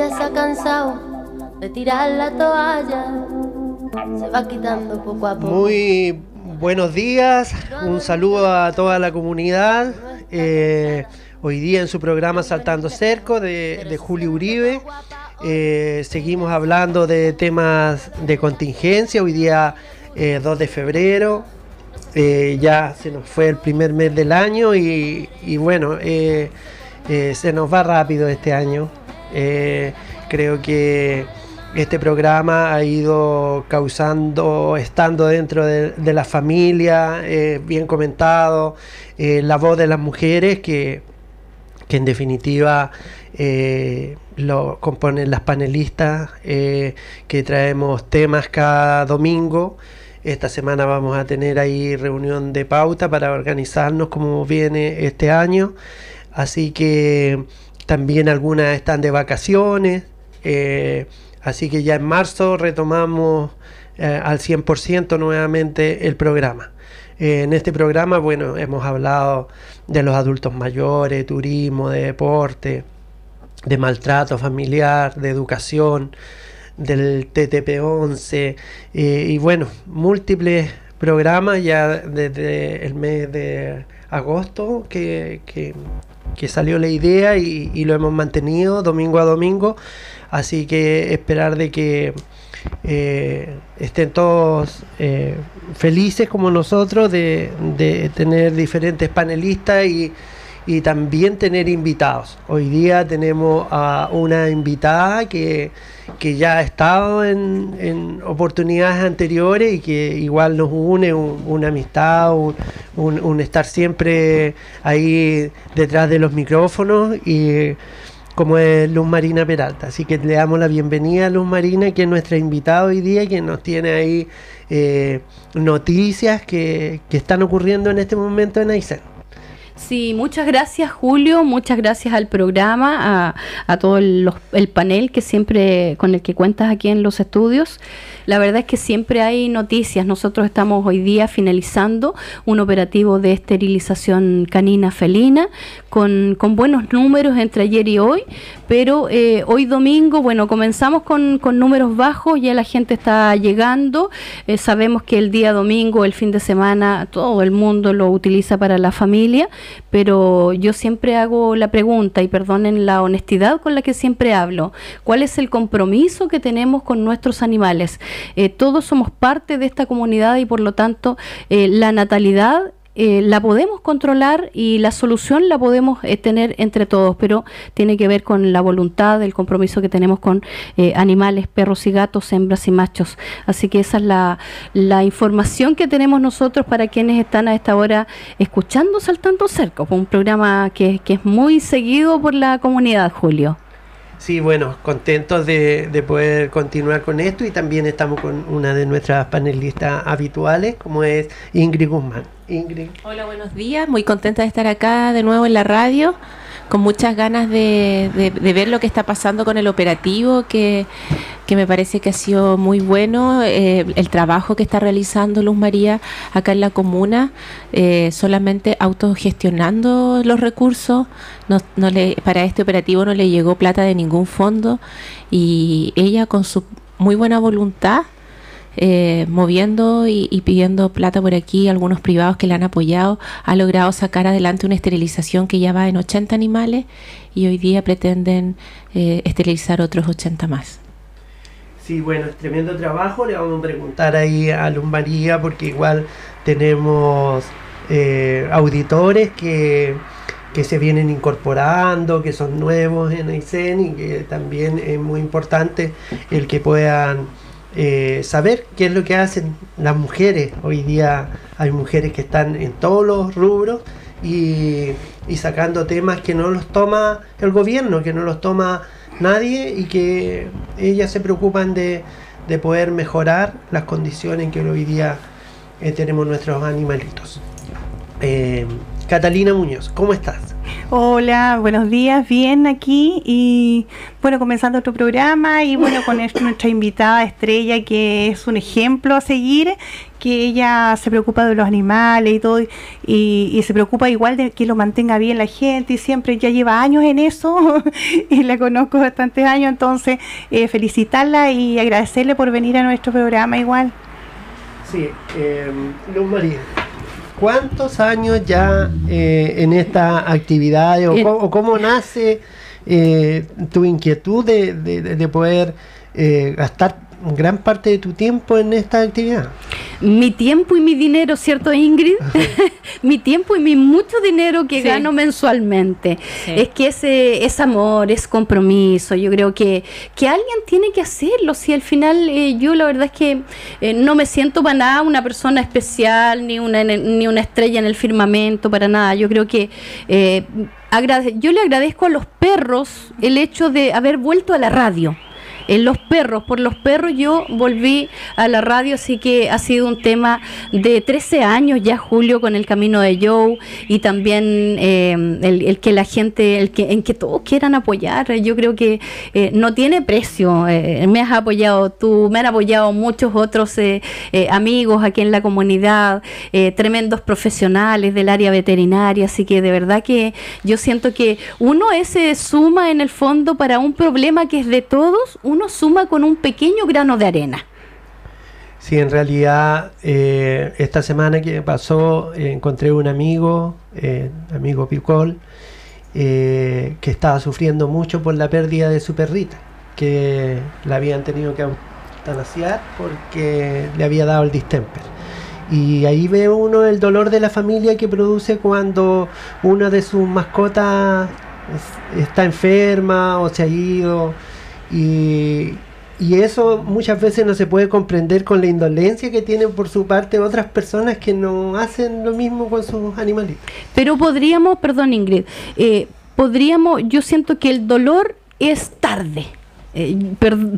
ya se ha cansado de tirar la toalla. Se va quitando poco a poco. Muy buenos días, un saludo a toda la comunidad. Eh, hoy día en su programa Saltando Cerco de, de Julio Uribe. Eh, seguimos hablando de temas de contingencia. Hoy día 2 eh, de febrero. ya se nos fue el primer mes del año y, y bueno, se nos va rápido este año. Creo que este programa ha ido causando, estando dentro de, la familia, eh, bien comentado, eh, la voz de las mujeres que, en definitiva eh, lo componen las panelistas, que traemos temas cada domingo. Esta semana vamos a tener ahí reunión de pauta para organizarnos como viene este año. Así que también algunas están de vacaciones. Así que ya en marzo retomamos eh, al 100% nuevamente el programa. Eh, en este programa, bueno, hemos hablado de los adultos mayores, turismo, de deporte, de maltrato familiar, de educación, del TTP-11 eh, y bueno, múltiples programas ya desde el mes de agosto que, salió la idea y, lo hemos mantenido domingo a domingo. Así que esperar de que eh, estén todos eh, felices como nosotros de, tener diferentes panelistas y, también tener invitados. Hoy día tenemos a una invitada que, ya ha estado en, oportunidades anteriores y que igual nos une una amistad, un estar siempre ahí detrás de los micrófonos y como es Luz Marina Peralta. Así que le damos la bienvenida a Luz Marina, que es nuestra invitada hoy día, que nos tiene ahí eh, noticias que, que, están ocurriendo en este momento en Aysén. Sí, muchas gracias Julio, muchas gracias al programa, a, a todo el, el, panel que siempre con el que cuentas aquí en los estudios. La verdad es que siempre hay noticias. Nosotros estamos hoy día finalizando un operativo de esterilización canina felina con, con buenos números entre ayer y hoy, pero eh, hoy domingo, bueno, comenzamos con, con, números bajos, ya la gente está llegando. Eh, sabemos que el día domingo, el fin de semana, todo el mundo lo utiliza para la familia pero yo siempre hago la pregunta, y perdonen la honestidad con la que siempre hablo, ¿cuál es el compromiso que tenemos con nuestros animales? Eh, todos somos parte de esta comunidad y por lo tanto eh, la natalidad eh, la podemos controlar y la solución la podemos tener entre todos, pero tiene que ver con la voluntad, el compromiso que tenemos con animales, perros y gatos, hembras y machos. Así que esa es la, la, información que tenemos nosotros para quienes están a esta hora escuchando Saltando Cerco, un programa que es muy seguido por la comunidad, Julio. Sí, bueno, contentos de, poder continuar con esto y también estamos con una de nuestras panelistas habituales, como es Ingrid Guzmán. Ingrid. Hola, buenos días, muy contenta de estar acá de nuevo en la radio con muchas ganas de, ver lo que está pasando con el operativo, que, me parece que ha sido muy bueno, eh, el trabajo que está realizando Luz María acá en la comuna, eh, solamente autogestionando los recursos, no, no le, para este operativo no le llegó plata de ningún fondo y ella con su muy buena voluntad eh, moviendo y, pidiendo plata por aquí, algunos privados que le han apoyado, ha logrado sacar adelante una esterilización que ya va en 80 animales y hoy día pretenden eh, esterilizar otros 80 más. Sí, bueno, es tremendo trabajo. Le vamos a preguntar ahí a Luz María porque igual tenemos eh, auditores que, que se vienen incorporando, que son nuevos en Aysén y que también es muy importante el que puedan eh, saber qué es lo que hacen las mujeres. Hoy día hay mujeres que están en todos los rubros y, sacando temas que no los toma el gobierno, que no los toma nadie y que ellas se preocupan de, poder mejorar las condiciones en que hoy día eh, tenemos nuestros animalitos. Eh, Catalina Muñoz, ¿cómo estás? Hola, buenos días, bien aquí y bueno, comenzando otro programa y bueno, con nuestra invitada estrella que es un ejemplo a seguir, que ella se preocupa de los animales y todo y, se preocupa igual de que lo mantenga bien la gente y siempre ya lleva años en eso y la conozco bastantes años, entonces eh, felicitarla y agradecerle por venir a nuestro programa igual. Sí, eh, Luz María. ¿Cuántos años ya eh, en esta actividad o, cómo, nace eh, tu inquietud de, poder eh, gastar gran parte de tu tiempo en esta actividad? Mi tiempo y mi dinero, ¿cierto Ingrid? mi tiempo y mi mucho dinero que gano mensualmente. Es que ese es amor, es compromiso. Yo creo que, que alguien tiene que hacerlo. Si al final eh, yo la verdad es que eh, no me siento para nada una persona especial, ni una, ni una estrella en el firmamento, para nada. Yo creo que... Eh, yo le agradezco a los perros el hecho de haber vuelto a la radio en los perros. Por los perros yo volví a la radio, así que ha sido un tema de 13 años ya, Julio, con el camino de Joe y también eh, el, que la gente, el que, en que todos quieran apoyar. Yo creo que eh, no tiene precio. Eh, me has apoyado tú, me han apoyado muchos otros amigos aquí en la comunidad, tremendos profesionales del área veterinaria, así que de verdad que yo siento que uno se suma en el fondo para un problema que es de todos, uno suma con un pequeño grano de arena. Sí, en realidad eh, esta semana que pasó eh, encontré un amigo, eh, amigo Picol, que estaba sufriendo mucho por la pérdida de su perrita, que la habían tenido que eutanasiar porque le había dado el distemper. Y ahí ve uno el dolor de la familia que produce cuando una de sus mascotas está enferma o se ha ido y, eso muchas veces no se puede comprender con la indolencia que tienen por su parte otras personas que no hacen lo mismo con sus animalitos. Pero podríamos, perdón Ingrid, eh, podríamos, yo siento que el dolor es tarde. Eh,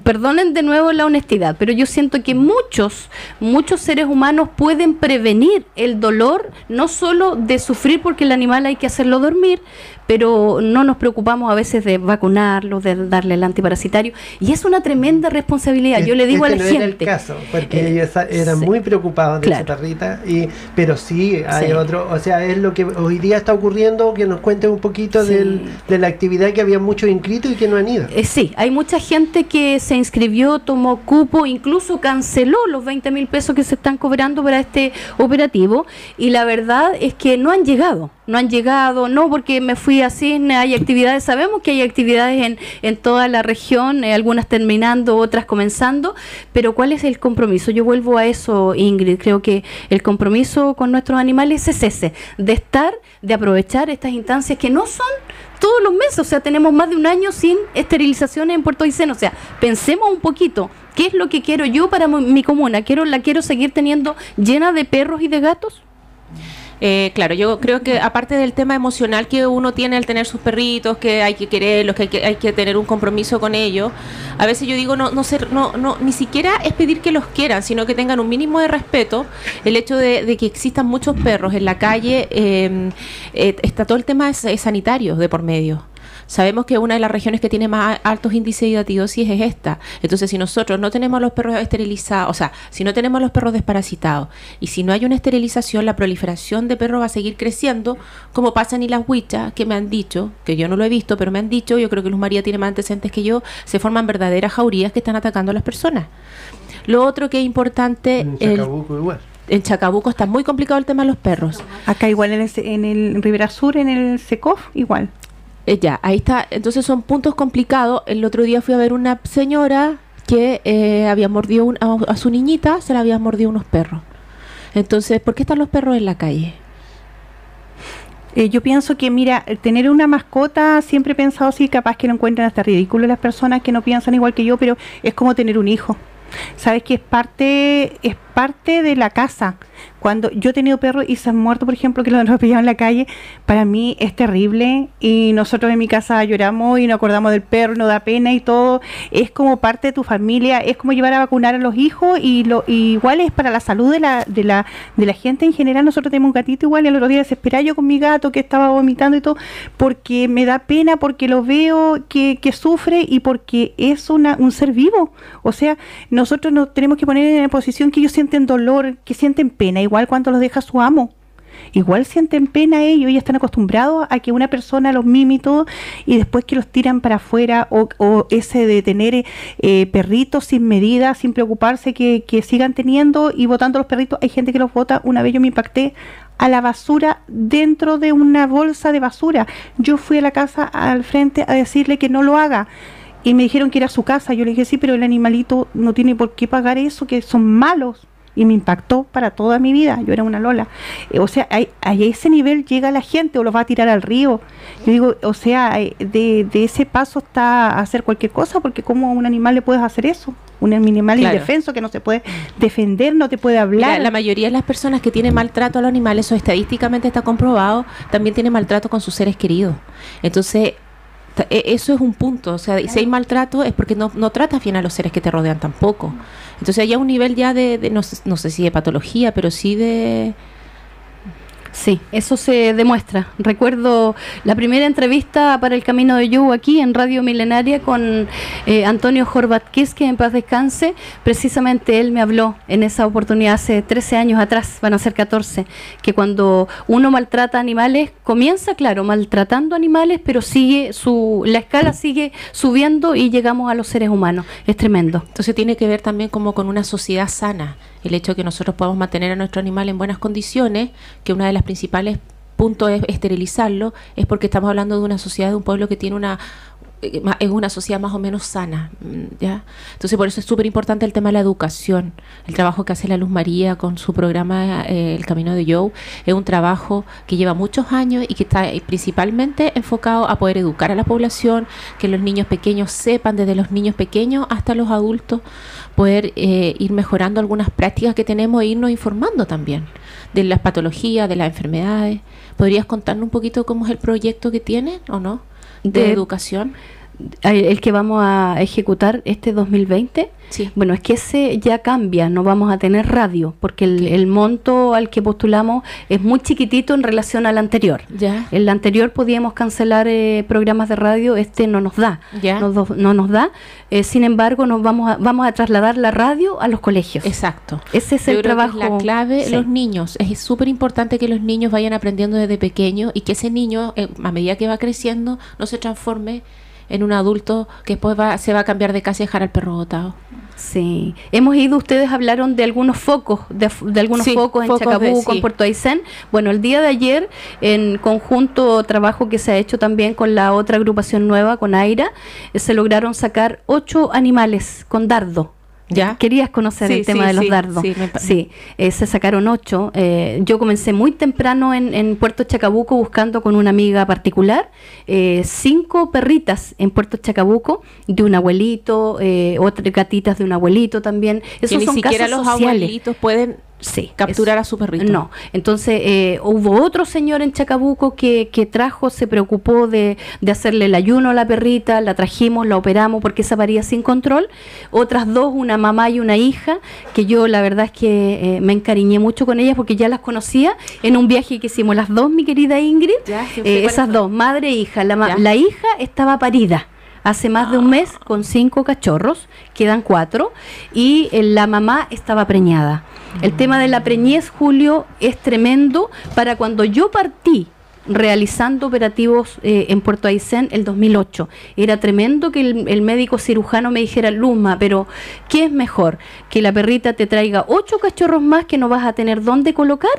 perdonen de nuevo la honestidad, pero yo siento que muchos, muchos seres humanos pueden prevenir el dolor, no solo de sufrir porque el animal hay que hacerlo dormir, pero no nos preocupamos a veces de vacunarlo, de darle el antiparasitario, y es una tremenda responsabilidad. Yo le digo a la no gente. Era el caso, porque eh, ellos eran muy preocupados de esa perrita, y, pero sí hay otro, o sea, es lo que hoy día está ocurriendo, que nos cuente un poquito de la actividad que había muchos inscritos y que no han ido. Eh, sí, hay mucha gente que se inscribió, tomó cupo, incluso canceló los 20 mil pesos que se están cobrando para este operativo, y la verdad es que no han llegado no han llegado, no porque me fui a Cisne, hay actividades, sabemos que hay actividades en, en toda la región, eh, algunas terminando, otras comenzando, pero ¿cuál es el compromiso? Yo vuelvo a eso, Ingrid, creo que el compromiso con nuestros animales es ese, de estar, de aprovechar estas instancias que no son todos los meses, o sea, tenemos más de un año sin esterilizaciones en Puerto Aysén, o sea, pensemos un poquito, ¿qué es lo que quiero yo para mi comuna? ¿Quiero, ¿La quiero seguir teniendo llena de perros y de gatos? Eh, claro, yo creo que aparte del tema emocional que uno tiene al tener sus perritos, que hay que quererlos, que hay que, hay que tener un compromiso con ellos, a veces yo digo, no, no, ser, no, no, ni siquiera es pedir que los quieran, sino que tengan un mínimo de respeto. El hecho de, que existan muchos perros en la calle, eh, eh, está todo el tema sanitario de por medio. Sabemos que una de las regiones que tiene más altos índices de datidosis es esta. Entonces, si nosotros no tenemos los perros esterilizados, o sea, si no tenemos los perros desparasitados y si no hay una esterilización, la proliferación de perros va a seguir creciendo, como pasa en las huichas, que me han dicho, que yo no lo he visto, pero me han dicho, yo creo que Luz María tiene más antecedentes que yo, se forman verdaderas jaurías que están atacando a las personas. Lo otro que es importante... En Chacabuco igual en Chacabuco está muy complicado el tema de los perros. Acá igual en el, en el Rivera Sur, en el SECOF, igual. Eh, ya, ahí está. Entonces son puntos complicados. El otro día fui a ver una señora que eh, había mordido a, su niñita, se la habían mordido unos perros. Entonces, ¿por qué están los perros en la calle? Eh, yo pienso que, mira, tener una mascota, siempre he pensado así, capaz que lo encuentran hasta ridículo las personas que no piensan igual que yo, pero es como tener un hijo. Sabes que es parte, es parte de la casa. Cuando yo he tenido perros y se han muerto, por ejemplo, que los han pillado en la calle, para mí es terrible y nosotros en mi casa lloramos y nos acordamos del perro, nos da pena y todo. Es como parte de tu familia, es como llevar a vacunar a los hijos y lo igual es para la salud de la, de la, de la gente en general. Nosotros tenemos un gatito igual y el otro día desesperada yo con mi gato que estaba vomitando y todo, porque me da pena, porque lo veo que, que sufre y porque es una, un ser vivo. O sea, nosotros nos tenemos que poner en la posición que ellos sienten dolor, que sienten pena igual cuando los deja su amo. Igual sienten pena ellos y están acostumbrados a que una persona los mime y todo, y después que los tiran para afuera, o, ese de tener eh, perritos sin medida, sin preocuparse que, que sigan teniendo y votando los perritos. Hay gente que los vota, una vez yo me impacté a la basura dentro de una bolsa de basura. Yo fui a la casa al frente a decirle que no lo haga y me dijeron que era su casa. Yo le dije, sí, pero el animalito no tiene por qué pagar eso, que son malos y me impactó para toda mi vida. Yo era una Lola. Eh, o sea, a, ese nivel llega la gente o los va a tirar al río. Yo digo, o sea, eh, de, ese paso está hacer cualquier cosa, porque como a un animal le puedes hacer eso? Un animal indefenso que no se puede defender, no te puede hablar. la mayoría de las personas que tienen maltrato a los animales, eso estadísticamente está comprobado, también tienen maltrato con sus seres queridos. Entonces, eso es un punto, o sea, si hay maltrato es porque no, no tratas bien a los seres que te rodean tampoco. Entonces hay un nivel ya de, no, no, sé si de patología, pero sí de, Sí, eso se demuestra. Recuerdo la primera entrevista para el Camino de Yu aquí en Radio Milenaria con eh, Antonio Jorbatquis, que en paz descanse. Precisamente él me habló en esa oportunidad hace 13 años atrás, van a ser 14, que cuando uno maltrata animales, comienza, claro, maltratando animales, pero sigue su la escala sigue subiendo y llegamos a los seres humanos. Es tremendo. Entonces tiene que ver también como con una sociedad sana el hecho de que nosotros podamos mantener a nuestro animal en buenas condiciones, que una de las principales puntos es esterilizarlo, es porque estamos hablando de una sociedad, de un pueblo que tiene una es una sociedad más o menos sana, mm, ¿ya? Entonces por eso es súper importante el tema de la educación, el trabajo que hace la Luz María con su programa eh, El Camino de Joe, es un trabajo que lleva muchos años y que está principalmente enfocado a poder educar a la población, que los niños pequeños sepan desde los niños pequeños hasta los adultos, poder eh, ir mejorando algunas prácticas que tenemos e irnos informando también de las patologías, de las enfermedades. ¿Podrías contarnos un poquito cómo es el proyecto que tienen o no de educación? El que vamos a ejecutar este 2020 bueno, es que ese ya cambia, no vamos a tener radio, porque el, monto al que postulamos es muy chiquitito en relación al anterior. Ya. El anterior podíamos cancelar eh, programas de radio, este no nos da, ya. No, no, nos da. Eh, sin embargo, nos vamos a, vamos a trasladar la radio a los colegios. Exacto. Ese es el trabajo. la clave, los niños. Es súper importante que los niños vayan aprendiendo desde pequeños y que ese niño, eh, a medida que va creciendo, no se transforme en un adulto que después va, se va a cambiar de casa y dejar al perro botado. Sí, hemos ido, ustedes hablaron de algunos focos, de, algunos focos en Chacabuco, en Puerto Aysén. Bueno, el día de ayer, en conjunto trabajo que se ha hecho también con la otra agrupación nueva, con AIRA, eh, se lograron sacar ocho animales con dardo Querías conocer el tema de los dardos. Sí, eh, se sacaron ocho. Eh, yo comencé muy temprano en, Puerto Chacabuco buscando con una amiga particular eh, cinco perritas en Puerto Chacabuco de un abuelito, otras gatitas de un abuelito también. Esos ni siquiera los abuelitos pueden sí, capturar a su perrito. No, entonces eh, hubo otro señor en Chacabuco que, que trajo, se preocupó de, de, hacerle el ayuno a la perrita, la trajimos, la operamos porque esa paría sin control. Otras dos, una mamá y una hija, que yo la verdad es que eh, me encariñé mucho con ellas porque ya las conocía en un viaje que hicimos las dos, mi querida Ingrid. Eh, esas dos, madre e hija. La, la hija estaba parida hace más de un mes con cinco cachorros, quedan cuatro, y la mamá estaba preñada. El tema de la preñez, Julio, es tremendo. Para cuando yo partí realizando operativos eh, en Puerto Aysén el 2008. Era tremendo que el, médico cirujano me dijera, Luma, pero ¿qué es mejor? ¿Que la perrita te traiga ocho cachorros más que no vas a tener dónde colocar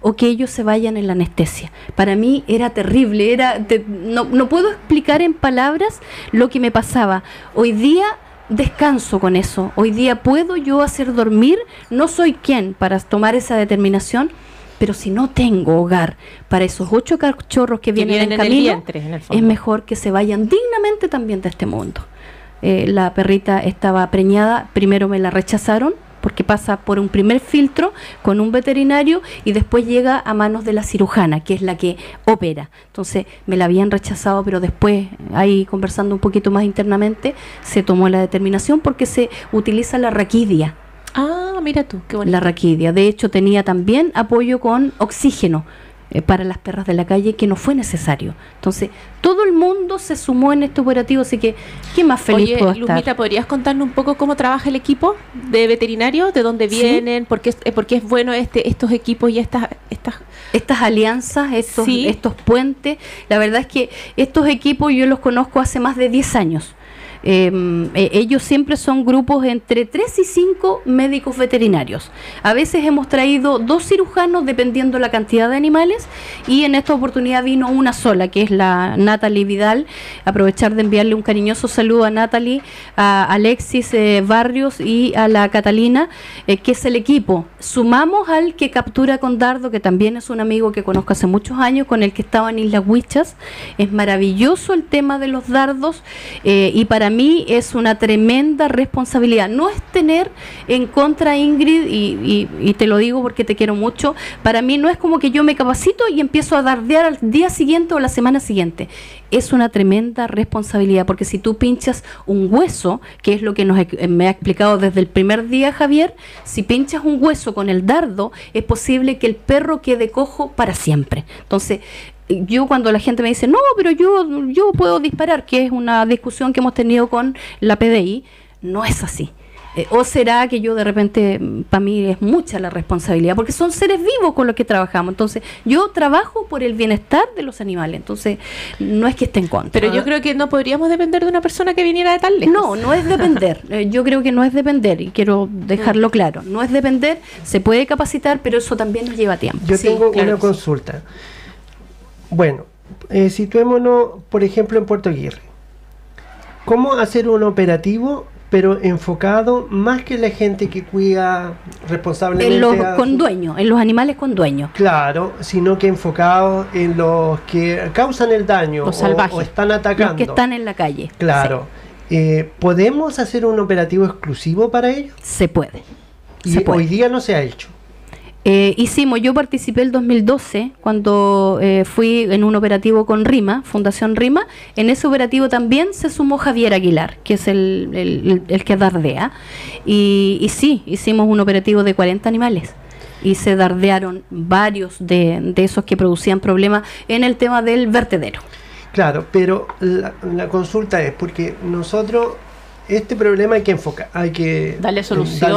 o que ellos se vayan en la anestesia? Para mí era terrible, era no, no puedo explicar en palabras lo que me pasaba. Hoy día descanso con eso. Hoy día puedo yo hacer dormir, no soy quien para tomar esa determinación, pero si no tengo hogar para esos ocho cachorros que, vienen, en, camino, es mejor que se vayan dignamente también de este mundo. Eh, la perrita estaba preñada, primero me la rechazaron porque pasa por un primer filtro con un veterinario y después llega a manos de la cirujana, que es la que opera. Entonces me la habían rechazado, pero después, ahí conversando un poquito más internamente, se tomó la determinación porque se utiliza la raquidia. Ah, mira tú, qué bonito. La raquidia. De hecho, tenía también apoyo con oxígeno eh, para las perras de la calle que no fue necesario. Entonces, todo el mundo se sumó en este operativo, así que, ¿qué más feliz Oye, puedo Luzmita, estar? ¿podrías contarnos un poco cómo trabaja el equipo de veterinarios? ¿De dónde Sí. vienen? ¿Por qué, es- eh, por qué es bueno este, estos equipos y estas... estas estas alianzas, estos, Sí. estos puentes. La verdad es que estos equipos yo los conozco hace más de 10 años. Eh, eh, ellos siempre son grupos entre 3 y 5 médicos veterinarios. A veces hemos traído dos cirujanos dependiendo la cantidad de animales y en esta oportunidad vino una sola, que es la Natalie Vidal. Aprovechar de enviarle un cariñoso saludo a Natalie, a Alexis eh, Barrios y a la Catalina, eh, que es el equipo. Sumamos al que captura con dardo, que también es un amigo que conozco hace muchos años, con el que estaba en Islas Huichas. Es maravilloso el tema de los dardos eh, y para mí es una tremenda responsabilidad. No es tener en contra Ingrid, y, te lo digo porque te quiero mucho, para mí no es como que yo me capacito y empiezo a dardear al día siguiente o la semana siguiente. Es una tremenda responsabilidad porque si tú pinchas un hueso, que es lo que nos, he- me ha explicado desde el primer día Javier, si pinchas un hueso con el dardo, es posible que el perro quede cojo para siempre. Entonces, yo cuando la gente me dice, no, pero yo, yo puedo disparar, que es una discusión que hemos tenido con la PDI, no es así. Eh, o será que yo de repente, para mí es mucha la responsabilidad, porque son seres vivos con los que trabajamos. Entonces, yo trabajo por el bienestar de los animales. Entonces, no es que esté en contra. Pero yo creo que no podríamos depender de una persona que viniera de tal lejos. No, no es depender. Eh, Yo creo que no es depender y quiero dejarlo claro. No es depender, se puede capacitar, pero eso también nos lleva tiempo. Yo Sí, tengo claro una sí. Bueno, eh, situémonos, por ejemplo, en Puerto Aguirre. ¿Cómo hacer un operativo, pero enfocado más que la gente que cuida responsablemente? En los a con dueño, en los animales con dueño. Claro, sino que enfocado en los que causan el daño Los o- salvajes. o, están atacando. Los que están en la calle. Claro. Eh, ¿Podemos hacer un operativo exclusivo para ellos? Se puede. Y Se puede. hoy día no se ha hecho. Eh, hicimos, yo participé el 2012 cuando eh, fui en un operativo con RIMA, Fundación RIMA. En ese operativo también se sumó Javier Aguilar, que es el, el- que dardea. Y, y sí, hicimos un operativo de 40 animales. Y se dardearon varios de, de esos que producían problemas en el tema del vertedero. Claro, pero la, la consulta es porque nosotros este problema hay que enfocar, hay que Darle eh, solución.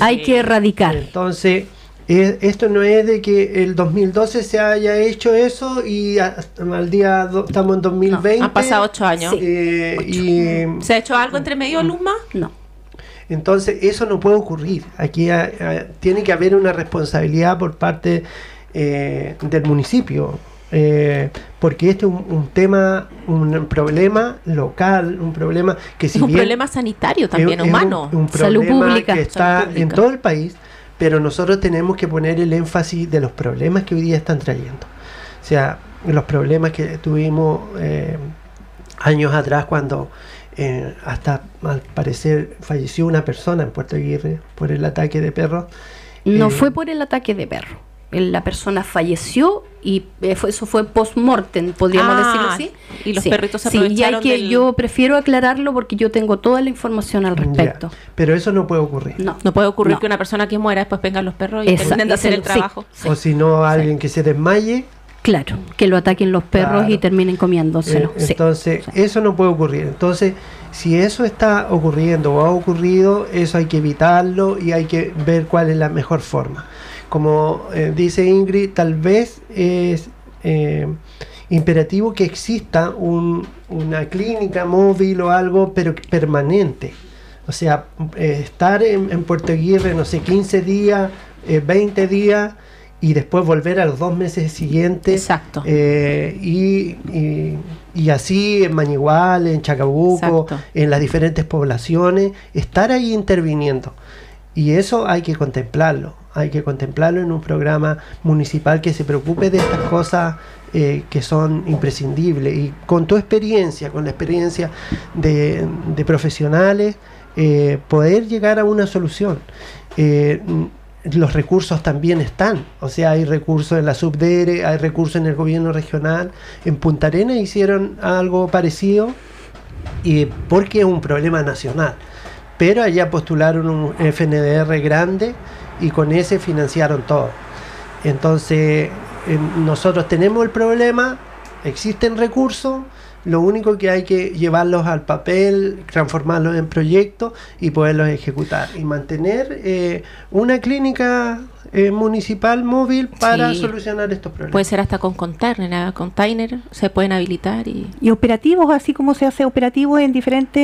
Hay que erradicar. Entonces, eh, esto no es de que el 2012 se haya hecho eso y al día do- estamos en 2020. Han pasado ocho años. Sí. eh, y ¿Se ha hecho algo entre medio, Luzma? No. entonces eso no puede ocurrir. Aquí ah, tiene que haber una responsabilidad por parte eh, del municipio. eh, porque este es un, un tema, un problema local, un problema que si es un bien problema sanitario también, es- es humano. Un, un Salud problema pública. que está Salud pública. en todo el país, pero nosotros tenemos que poner el énfasis de los problemas que hoy día están trayendo. O sea, los problemas que tuvimos eh, años atrás cuando eh, hasta al parecer falleció una persona en Puerto Aguirre por el ataque de perros. No Eh, fue por el ataque de perro. El- La persona falleció y eh, fue- eso fue post-mortem, podríamos Ah, decirlo así. y los perritos se Sí, y hay aprovecharon que, del- yo prefiero aclararlo porque yo tengo toda la información al ya, respecto. pero eso no puede ocurrir. No, No puede ocurrir No. que una persona que muera después vengan los perros y de hacer el sí. trabajo. O si no, alguien que se desmaye. Claro, que lo ataquen los perros Claro. y terminen comiéndoselo. Eh, sí. entonces, eso no puede ocurrir. Entonces, si eso está ocurriendo o ha ocurrido, eso hay que evitarlo y hay que ver cuál es la mejor forma. Como eh, dice Ingrid, tal vez es eh, imperativo que exista un- una clínica móvil o algo, pero permanente. O sea, eh, estar en, en Puerto Aguirre, no sé, 15 días, eh, 20 días y después volver a los dos meses siguientes. Exacto. Eh, y, y- y así en Mañigual, en Chacabuco, Exacto. en las diferentes poblaciones, estar ahí interviniendo. Y eso hay que contemplarlo, hay que contemplarlo en un programa municipal que se preocupe de estas cosas eh, que son imprescindibles. Y con tu experiencia, con la experiencia de, profesionales, eh, poder llegar a una solución. Eh, los recursos también están, o sea, hay recursos en la subdere, hay recursos en el gobierno regional, en Punta Arenas hicieron algo parecido y porque es un problema nacional. Pero allá postularon un FNDR grande y con ese financiaron todo. Entonces, nosotros tenemos el problema, existen recursos, lo único que hay que llevarlos al papel, transformarlos en proyectos y poderlos ejecutar. Y mantener eh, una clínica eh, municipal móvil para solucionar estos problemas. Puede ser hasta con container, container se pueden habilitar y... y operativos, así como se hace operativo en diferentes,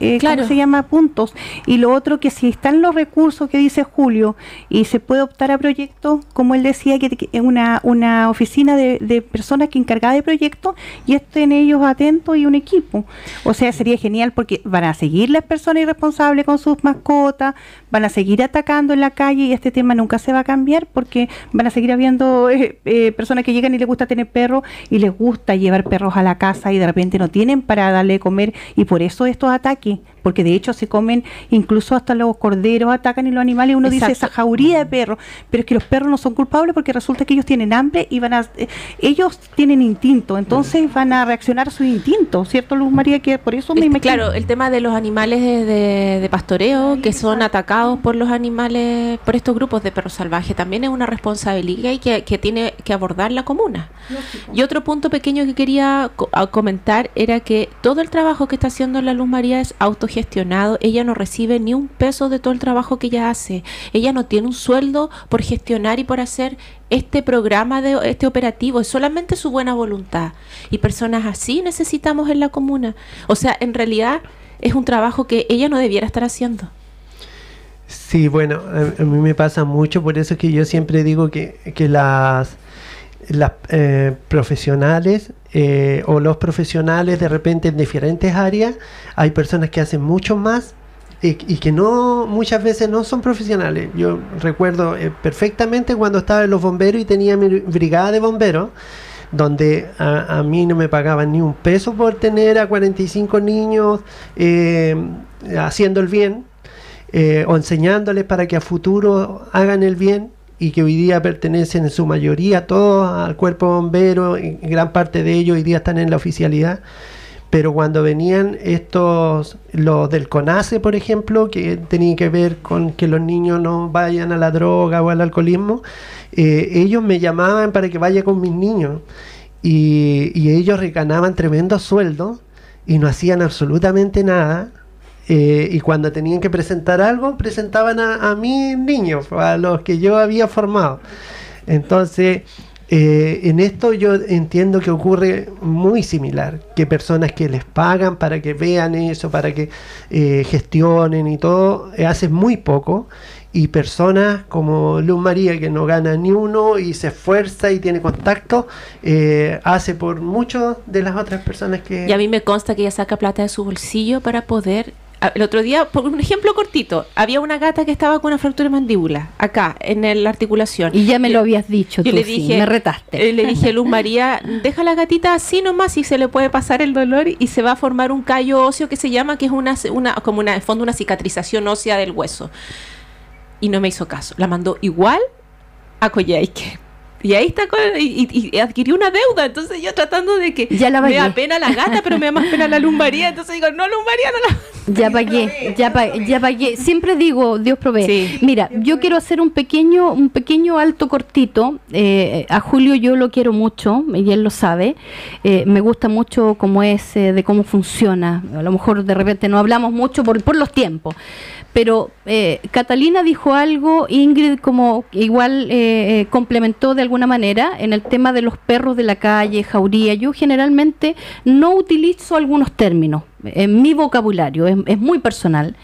eh, ¿cómo se llama? Puntos. Y lo otro que si están los recursos que dice Julio y se puede optar a proyectos, como él decía, que es una, una oficina de, de personas que encargada de proyectos y estén ellos atentos y un equipo. O sea, sería genial porque van a seguir las personas irresponsables con sus mascotas, van a seguir atacando en la calle y este tema nunca se va a cambiar porque van a seguir habiendo eh, eh, personas que llegan y les gusta tener perros y les gusta llevar perros a la casa y de repente no tienen para darle comer y por eso estos ataques porque de hecho se comen incluso hasta los corderos, atacan y los animales, uno dice esa jauría de perros, pero es que los perros no son culpables porque resulta que ellos tienen hambre y van a, eh, ellos tienen instinto, entonces van a reaccionar a su instinto, ¿cierto Luz María? Que por eso me imagino. Claro, el tema de los animales de, pastoreo que son atacados por los animales, por estos grupos de perros salvajes, también es una responsabilidad y que, tiene que abordar la comuna. Y otro punto pequeño que quería comentar era que todo el trabajo que está haciendo la Luz María es autogestionado gestionado, ella no recibe ni un peso de todo el trabajo que ella hace. Ella no tiene un sueldo por gestionar y por hacer este programa de este operativo, es solamente su buena voluntad. Y personas así necesitamos en la comuna. O sea, en realidad es un trabajo que ella no debiera estar haciendo. Sí, bueno, a, mí me pasa mucho, por eso es que yo siempre digo que, que las las eh, profesionales eh, o los profesionales de repente en diferentes áreas, hay personas que hacen mucho más y, que no muchas veces no son profesionales. Yo recuerdo eh, perfectamente cuando estaba en los bomberos y tenía mi brigada de bomberos, donde a, mí no me pagaban ni un peso por tener a 45 niños haciendo el bien o enseñándoles para que a futuro hagan el bien y que hoy día pertenecen en su mayoría todos al cuerpo bombero, y gran parte de ellos hoy día están en la oficialidad, pero cuando venían estos, los del CONACE, por ejemplo, que tenían que ver con que los niños no vayan a la droga o al alcoholismo, eh, ellos me llamaban para que vaya con mis niños. Y, y ellos recanaban tremendo sueldo y no hacían absolutamente nada eh, y cuando tenían que presentar algo, presentaban a, a mis niños, a los que yo había formado. Entonces, eh, en esto yo entiendo que ocurre muy similar, que personas que les pagan para que vean eso, para que eh, gestionen y todo, hacen muy poco. Y personas como Luz María, que no gana ni uno y se esfuerza y tiene contacto, hace por muchas de las otras personas que... Y a mí me consta que ella saca plata de su bolsillo para poder el otro día, por un ejemplo cortito, había una gata que estaba con una fractura de mandíbula, acá, en la articulación. Y ya me lo habías dicho, yo le dije, me retaste. Eh, le dije, Luz María, deja la gatita así nomás y se le puede pasar el dolor y se va a formar un callo óseo que se llama, que es una, una como una, en fondo, una cicatrización ósea del hueso. Y no me hizo caso. La mandó igual a Coyhaique y ahí está, y, y, adquirió una deuda. Entonces yo tratando de que me da pena la gata, pero me da más pena la lumbaría. Entonces digo, no, lumbaría, no la. Ya pagué, ya pagué, ya pagué. Siempre digo, Dios provee. Mira, yo quiero hacer un pequeño, un pequeño alto cortito. Eh, a Julio yo lo quiero mucho, y él lo sabe. Eh, me gusta mucho cómo es, eh, de cómo funciona. A lo mejor de repente no hablamos mucho por, por los tiempos pero eh, Catalina dijo algo, Ingrid como igual eh, eh, complementó de alguna manera en el tema de los perros de la calle, jauría. Yo generalmente no utilizo algunos términos en mi vocabulario, es, muy personal.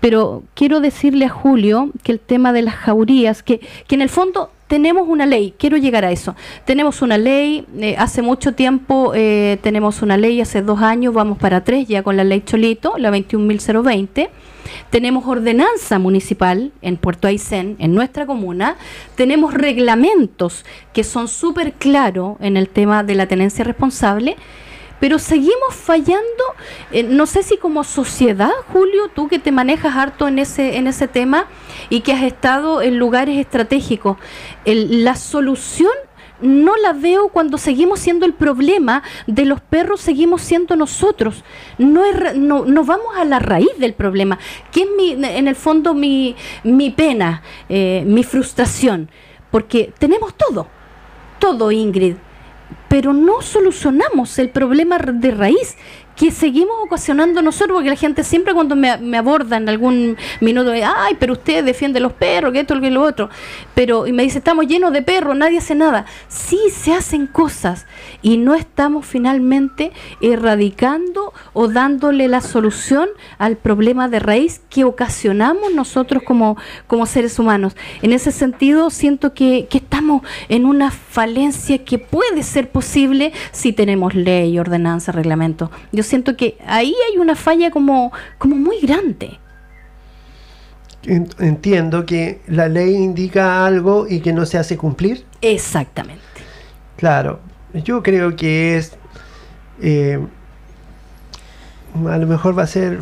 Pero quiero decirle a Julio que el tema de las jaurías, que, que en el fondo tenemos una ley, quiero llegar a eso. Tenemos una ley, hace mucho tiempo tenemos una ley, hace dos años vamos para tres ya con la ley Cholito, la 21.020 tenemos ordenanza municipal en Puerto Aysén, en nuestra comuna, tenemos reglamentos que son súper claros en el tema de la tenencia responsable, pero seguimos fallando, eh, no sé si como sociedad, Julio, tú que te manejas harto en ese, en ese tema y que has estado en lugares estratégicos, la solución no la veo cuando seguimos siendo el problema de los perros, seguimos siendo nosotros. No, es, no, vamos a la raíz del problema, que es mi, en el fondo mi, mi pena, eh, mi frustración, porque tenemos todo, todo Ingrid, pero no solucionamos el problema de raíz que seguimos ocasionando nosotros, porque la gente siempre cuando me, aborda en algún minuto, ay, pero usted defiende los perros, que esto, que lo otro, pero y me dice, estamos llenos de perros, nadie hace nada. Sí, se hacen cosas y no estamos finalmente erradicando o dándole la solución al problema de raíz que ocasionamos nosotros como, como seres humanos. En ese sentido, siento que, que estamos en una falencia que puede ser posible si tenemos ley, ordenanza, reglamento. Yo siento que ahí hay una falla como, como muy grande. Entiendo que la ley indica algo y que no se hace cumplir. Exactamente. Claro, yo creo que es... Eh, a lo mejor va a ser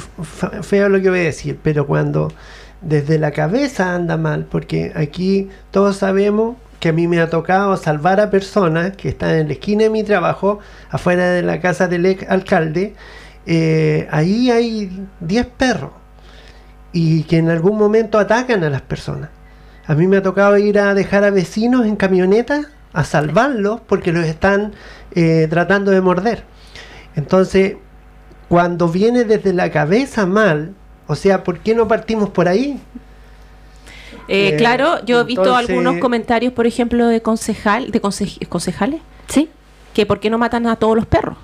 feo lo que voy a decir, pero cuando desde la cabeza anda mal, porque aquí todos sabemos que a mí me ha tocado salvar a personas que están en la esquina de mi trabajo, afuera de la casa del alcalde, eh, ahí hay 10 perros y que en algún momento atacan a las personas. A mí me ha tocado ir a dejar a vecinos en camionetas a salvarlos porque los están eh, tratando de morder. Entonces, cuando viene desde la cabeza mal, o sea, ¿por qué no partimos por ahí? Eh, claro, yo he visto algunos comentarios, por ejemplo, de concejal, de concejales, sí, que por qué no matan a todos los perros.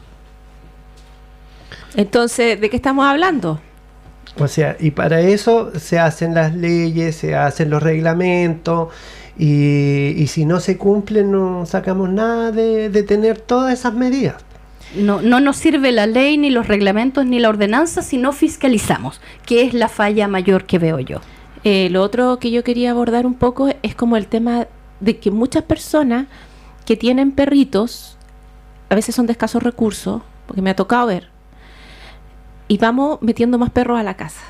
Entonces, ¿de qué estamos hablando? O sea, y para eso se hacen las leyes, se hacen los reglamentos, y, si no se cumplen no sacamos nada de, de tener todas esas medidas. No, no nos sirve la ley, ni los reglamentos, ni la ordenanza si no fiscalizamos, que es la falla mayor que veo yo. Eh, lo otro que yo quería abordar un poco es como el tema de que muchas personas que tienen perritos, a veces son de escasos recursos, porque me ha tocado ver, y vamos metiendo más perros a la casa.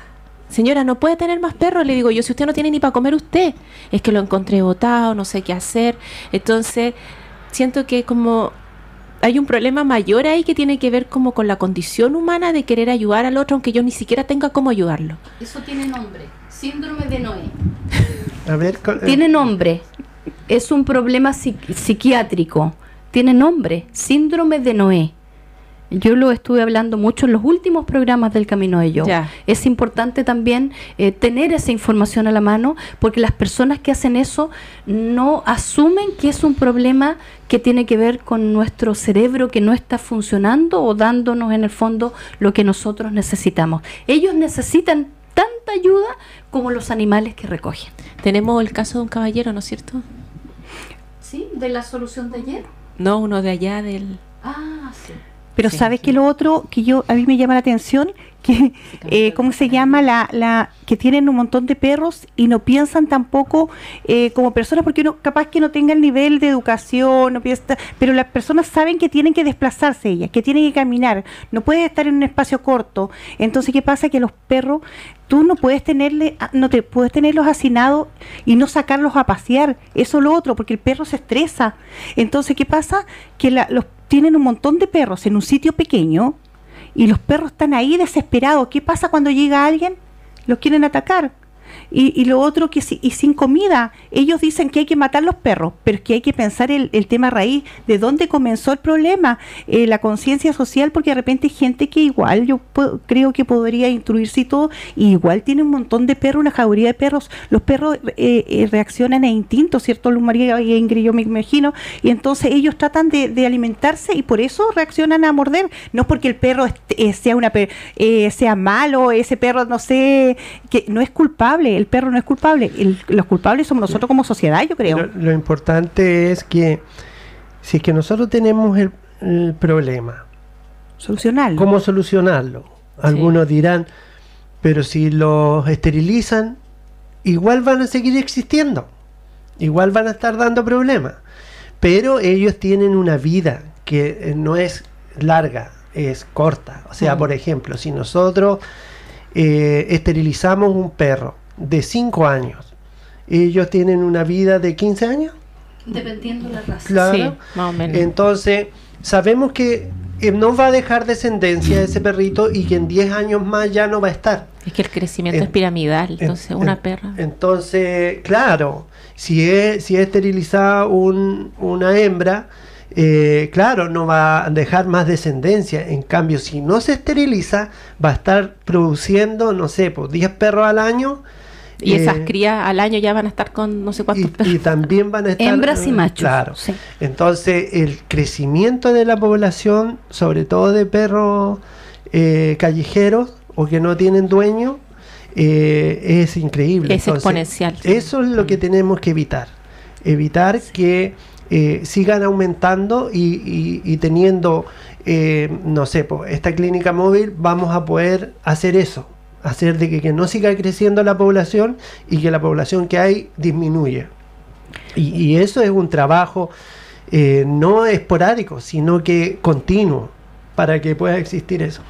Señora, ¿no puede tener más perros? Le digo yo, si usted no tiene ni para comer usted, es que lo encontré botado, no sé qué hacer. Entonces, siento que como hay un problema mayor ahí que tiene que ver como con la condición humana de querer ayudar al otro, aunque yo ni siquiera tenga cómo ayudarlo. Eso tiene nombre. Síndrome de Noé. A ver, eh, Tiene nombre. Es un problema psiquiátrico. Tiene nombre. Síndrome de Noé. Yo lo estuve hablando mucho en los últimos programas del Camino de Yo. Es importante también eh, tener esa información a la mano porque las personas que hacen eso no asumen que es un problema que tiene que ver con nuestro cerebro que no está funcionando o dándonos en el fondo lo que nosotros necesitamos. Ellos necesitan tanta ayuda como los animales que recogen. Tenemos el caso de un caballero, ¿no es cierto? Sí, de la solución de ayer. No, uno de allá del... Ah, sí. Pero ¿sabes que lo otro que yo a mí me llama la atención? Que, eh, ¿cómo se llama? La, la que tienen un montón de perros y no piensan tampoco eh, como personas, porque uno capaz que no tenga el nivel de educación, no piensa, pero las personas saben que tienen que desplazarse ellas, que tienen que caminar, no puedes estar en un espacio corto. Entonces, ¿qué pasa? Que los perros, tú no puedes tenerle, ah, no te puedes tenerlos hacinados y no sacarlos a pasear, eso es lo otro, porque el perro se estresa. Entonces, ¿qué pasa? Que los tienen un montón de perros en un sitio pequeño y los perros están ahí desesperados. ¿Qué pasa cuando llega alguien? Los quieren atacar. Y, lo otro que y sin comida, ellos dicen que hay que matar los perros, pero es que hay que pensar el, el tema raíz, de dónde comenzó el problema, eh, la conciencia social, porque de repente hay gente que igual yo creo que podría instruirse y todo, igual tiene un montón de perros, una jauría de perros, los perros eh, eh, reaccionan a instintos, ¿cierto? Luz María y Ingrid, yo me imagino, y entonces ellos tratan de, alimentarse y por eso reaccionan a morder, no porque el perro sea una sea malo, ese perro no sé, que no es culpable el perro no es culpable. los culpables somos nosotros como sociedad, yo creo. Lo, importante es que si es que nosotros tenemos el, problema, solucionarlo. ¿Cómo solucionarlo? Algunos dirán, pero si los esterilizan, igual van a seguir existiendo, igual van a estar dando problemas, pero ellos tienen una vida que eh, no es larga, es corta. O sea, por ejemplo, si nosotros eh, esterilizamos un perro de 5 años, ellos tienen una vida de 15 años. Dependiendo de la raza. Claro. Sí, más o menos. Entonces, sabemos que eh, no va a dejar descendencia ese perrito y que en 10 años más ya no va a estar. Es que el crecimiento En- es piramidal, entonces En- una en- perra. Entonces, claro, si es, si es esterilizada un- una hembra, eh, claro, no va a dejar más descendencia. En cambio, si no se esteriliza, va a estar produciendo, no sé, pues 10 perros al año. Y esas eh, crías al año ya van a estar con no sé cuántos y, perros. y también van a estar Hembras y eh, machos. Claro. sí. Entonces, el crecimiento de la población, sobre todo de perros eh, callejeros o que no tienen dueño, eh, es increíble. Es exponencial. Eso es lo que tenemos que evitar. Evitar que eh, sigan aumentando y, y- y teniendo, eh, no sé, pues, esta clínica móvil, vamos a poder hacer eso. Hacer de que, que no siga creciendo la población y que la población que hay disminuya. Y, y eso es un trabajo eh, no esporádico, sino que continuo para que pueda existir eso.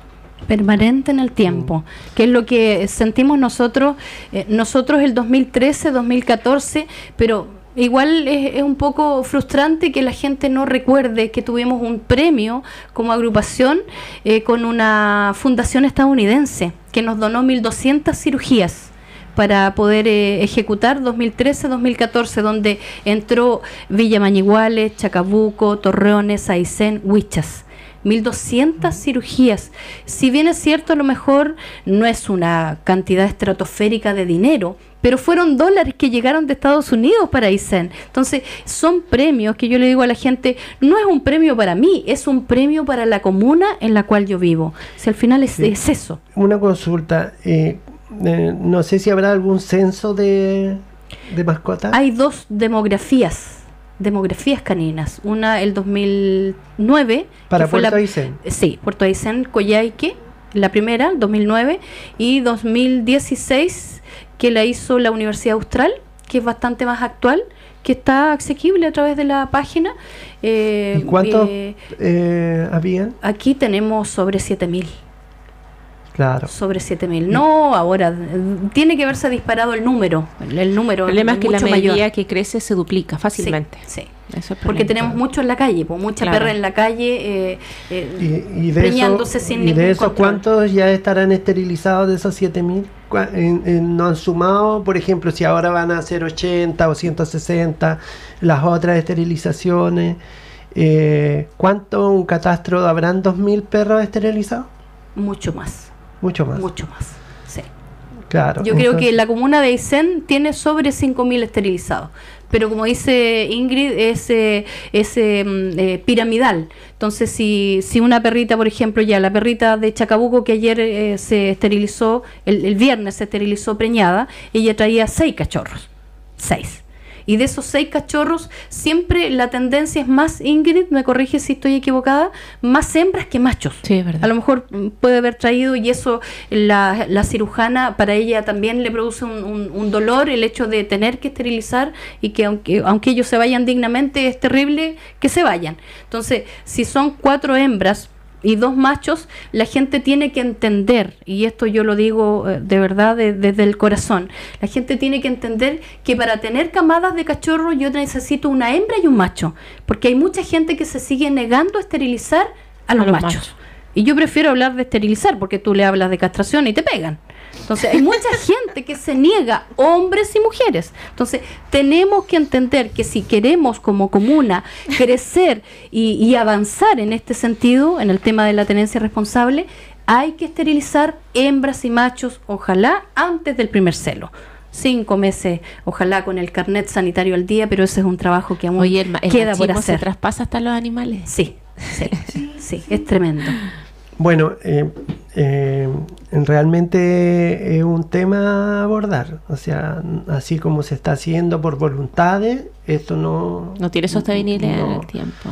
permanente en el tiempo, que es lo que sentimos nosotros, eh, nosotros el 2013, 2014, pero igual es, un poco frustrante que la gente no recuerde que tuvimos un premio como agrupación eh, con una fundación estadounidense que nos donó 1.200 cirugías para poder eh, ejecutar 2013-2014, donde entró Villa Mañiguales, Chacabuco, Torreones, Aysén, Huichas. 1.200 cirugías. Si bien es cierto, a lo mejor no es una cantidad estratosférica de dinero, pero fueron dólares que llegaron de Estados Unidos para Aysén. Entonces, son premios que yo le digo a la gente, no es un premio para mí, es un premio para la comuna en la cual yo vivo. Si al final es, Sí. es eso. Una consulta, eh, eh, no sé si habrá algún censo de, de mascotas. Hay dos demografías, demografías caninas. Una el 2009, para que fue Puerto la, Aysén. Sí, Puerto Aysén, Coyhaique, la primera, el 2009, y 2016, que la hizo la Universidad Austral, que es bastante más actual, que está asequible a través de la página. Eh, ¿Y cuántos eh, eh, habían? aquí tenemos sobre 7.000. Claro. Sobre 7.000. No, ahora, eh, tiene que haberse disparado el número. El, el número El problema es que la mucho mayor. medida que crece se duplica fácilmente. Sí, sí. Eso es Porque tenemos mucho en la calle, pues, mucha Claro. perra en la calle. eh, eh, Y, y de, preñándose eso, sin y ningún de. ¿cuántos ya estarán esterilizados de esos 7000? ¿Cuá- en- en- ¿No han sumado, por ejemplo, si ahora van a ser 80 o 160 las otras esterilizaciones? Eh, ¿Cuánto un catastro habrán 2000 perros esterilizados? mucho más, Mucho más. mucho más. Sí. Claro. Yo creo que la comuna de Aysén tiene sobre 5.000 esterilizados. Pero como dice Ingrid, es, eh, es eh, mm, eh, piramidal. Entonces, si, si una perrita, por ejemplo, ya la perrita de Chacabuco que ayer eh, se esterilizó, el, el viernes se esterilizó preñada, ella traía seis cachorros. Seis. Y de esos seis cachorros, siempre la tendencia es más, Ingrid, me corrige si estoy equivocada, más hembras que machos. Sí, es verdad. A lo mejor mm, puede haber traído y eso la, la cirujana para ella también le produce un, un- un dolor el hecho de tener que esterilizar y que aunque, aunque ellos se vayan dignamente es terrible que se vayan. Entonces, si son cuatro hembras y dos machos, la gente tiene que entender, y esto yo lo digo eh, de verdad de- desde el corazón, la gente tiene que entender que para tener camadas de cachorro yo necesito una hembra y un macho, porque hay mucha gente que se sigue negando a esterilizar a los, los machos. machos. Y yo prefiero hablar de esterilizar porque tú le hablas de castración y te pegan. Entonces, hay mucha gente que se niega, hombres y mujeres. Entonces, tenemos que entender que si queremos como comuna crecer y, y avanzar en este sentido, en el tema de la tenencia responsable, hay que esterilizar hembras y machos, ojalá antes del primer celo. Cinco meses, ojalá con el carnet sanitario al día, pero ese es un trabajo que aún Oye, el, el queda por machismo se hacer. traspasa hasta los animales. Sí, sí, sí, es tremendo. Bueno, eh, eh, realmente es un tema a abordar. O sea, así como se está haciendo por voluntades, esto no... No tiene sostenibilidad en no, el tiempo.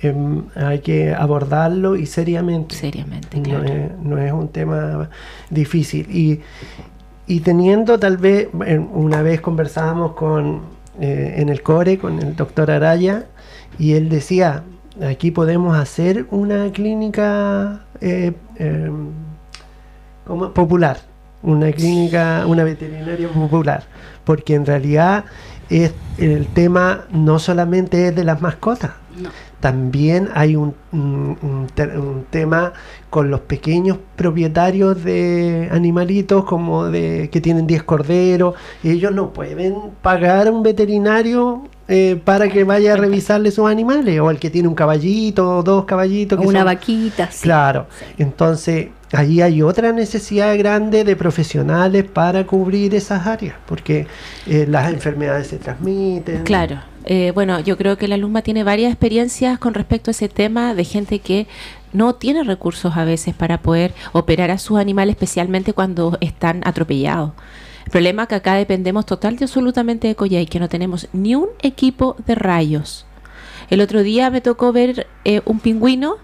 em, hay que abordarlo y seriamente. Seriamente, No claro. es, no es un tema difícil. Y, y teniendo tal vez, eh, una vez conversábamos con, eh, en el core con el doctor Araya y él decía, aquí podemos hacer una clínica eh, eh, como popular, una clínica, una veterinaria popular, porque en realidad es el tema no solamente es de las mascotas, también hay un, un- un te- un tema con los pequeños propietarios de animalitos como de que tienen 10 corderos, ellos no pueden pagar a un veterinario eh, para que vaya a revisarle sus animales, o el que tiene un caballito o dos caballitos. Que una son- vaquita, sí. Claro, entonces ahí hay otra necesidad grande de profesionales para cubrir esas áreas, porque eh, las enfermedades se transmiten. Claro. Eh, bueno, yo creo que la Luma tiene varias experiencias con respecto a ese tema de gente que no tiene recursos a veces para poder operar a sus animales, especialmente cuando están atropellados. El problema es que acá dependemos total y absolutamente de Coyhai, que no tenemos ni un equipo de rayos. El otro día me tocó ver eh, un pingüino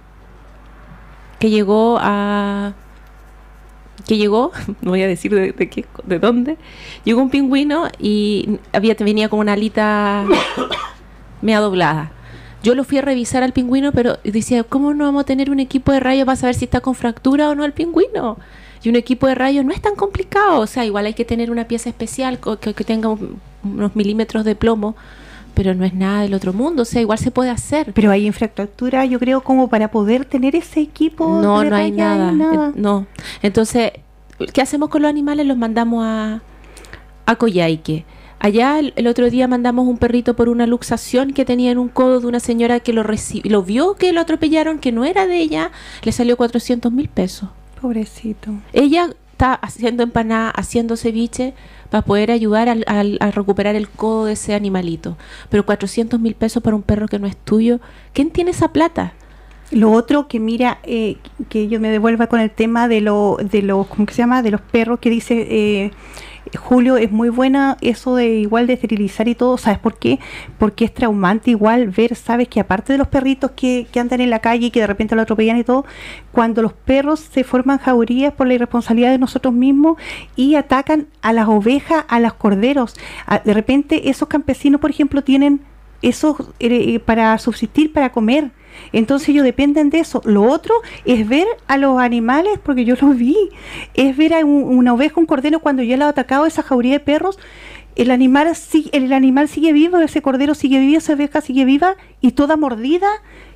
que llegó a que llegó, no voy a decir de, de qué, de dónde, llegó un pingüino y había venía con una alita media doblada. Yo lo fui a revisar al pingüino, pero decía, ¿cómo no vamos a tener un equipo de rayos para saber si está con fractura o no el pingüino? Y un equipo de rayos no es tan complicado, o sea, igual hay que tener una pieza especial que, que tenga un- unos milímetros de plomo, pero no es nada del otro mundo, o sea, igual se puede hacer. Pero hay infraestructura, yo creo, como para poder tener ese equipo. No, de no hay nada. eh, No. Entonces, ¿qué hacemos con los animales? Los mandamos a, a Coyhaique. Allá el, el otro día mandamos un perrito por una luxación que tenía en un codo de una señora que lo, lo vio que lo atropellaron, que no era de ella, le salió 400 mil pesos. Pobrecito. Ella está haciendo empanada, haciendo ceviche para poder ayudar al- al- a recuperar el codo de ese animalito. Pero 400 mil pesos para un perro que no es tuyo, ¿quién tiene esa plata? Lo otro que mira, eh, que yo me devuelva con el tema de, lo, de los, ¿cómo que se llama? De los perros que dice eh, Julio, es muy buena eso de igual de esterilizar y todo, ¿sabes por qué? Porque es traumante igual ver, ¿sabes? Que aparte de los perritos que, que andan en la calle y que de repente lo atropellan y todo, cuando los perros se forman jaurías por la irresponsabilidad de nosotros mismos y atacan a las ovejas, a los corderos, de repente esos campesinos, por ejemplo, tienen eso eh, para subsistir, para comer. Entonces ellos dependen de eso. Lo otro es ver a los animales, porque yo lo vi, es ver a un- una oveja, un cordero, cuando ya lo ha atacado esa jauría de perros, el animal, el animal sigue vivo, ese cordero sigue vivo, esa oveja sigue viva y toda mordida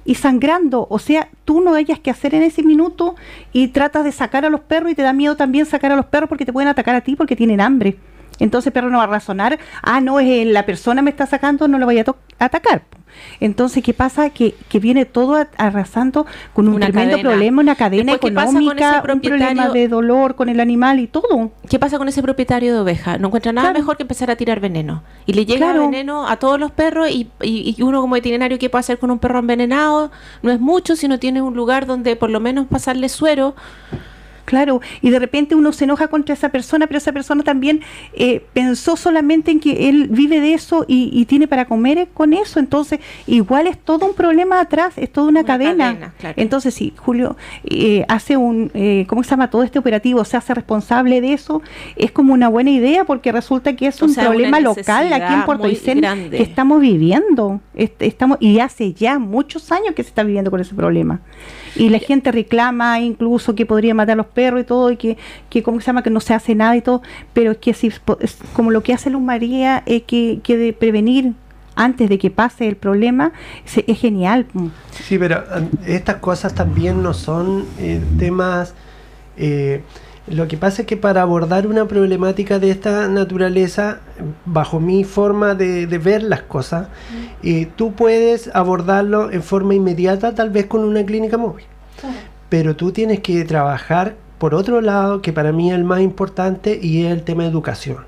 y sangrando. O sea, tú no hayas que hacer en ese minuto y tratas de sacar a los perros y te da miedo también sacar a los perros porque te pueden atacar a ti porque tienen hambre. Entonces el perro no va a razonar, ah, no, es eh, la persona me está sacando, no lo voy a atacar. Entonces, ¿qué pasa? Que, que viene todo arrasando con un Una tremendo cadena. problema, una cadena Después, ¿qué pasa con económica, un problema de dolor con el animal y todo. ¿Qué pasa con ese propietario de oveja? No encuentra nada Claro. mejor que empezar a tirar veneno. Y le llega Claro. veneno a todos los perros y, y- y uno como veterinario, ¿qué puede hacer con un perro envenenado? No es mucho si no tiene un lugar donde por lo menos pasarle suero. Claro, y de repente uno se enoja contra esa persona, pero esa persona también eh, pensó solamente en que él vive de eso y, y tiene para comer con eso. Entonces, igual es todo un problema atrás, es toda una, Una cadena. cadena, claro. Entonces, si Julio eh, hace un, eh, ¿cómo se llama? Todo este operativo, se hace responsable de eso, es como una buena idea porque resulta que es O un sea, problema local aquí en Puerto grande. que estamos viviendo. Est- estamos Y hace ya muchos años que se está viviendo con ese problema. Y la gente reclama incluso que podría matar a los perros y todo, y que, que ¿cómo se llama? Que no se hace nada y todo, pero es que si, es como lo que hace Luz María es que, que de prevenir antes de que pase el problema, se- es genial. Sí, pero um, estas cosas también no son eh, temas... eh, lo que pasa es que para abordar una problemática de esta naturaleza, bajo mi forma de, de ver las cosas, eh, tú puedes abordarlo en forma inmediata, tal vez con una clínica móvil. Pero tú tienes que trabajar por otro lado, que para mí es el más importante, y es el tema de educación.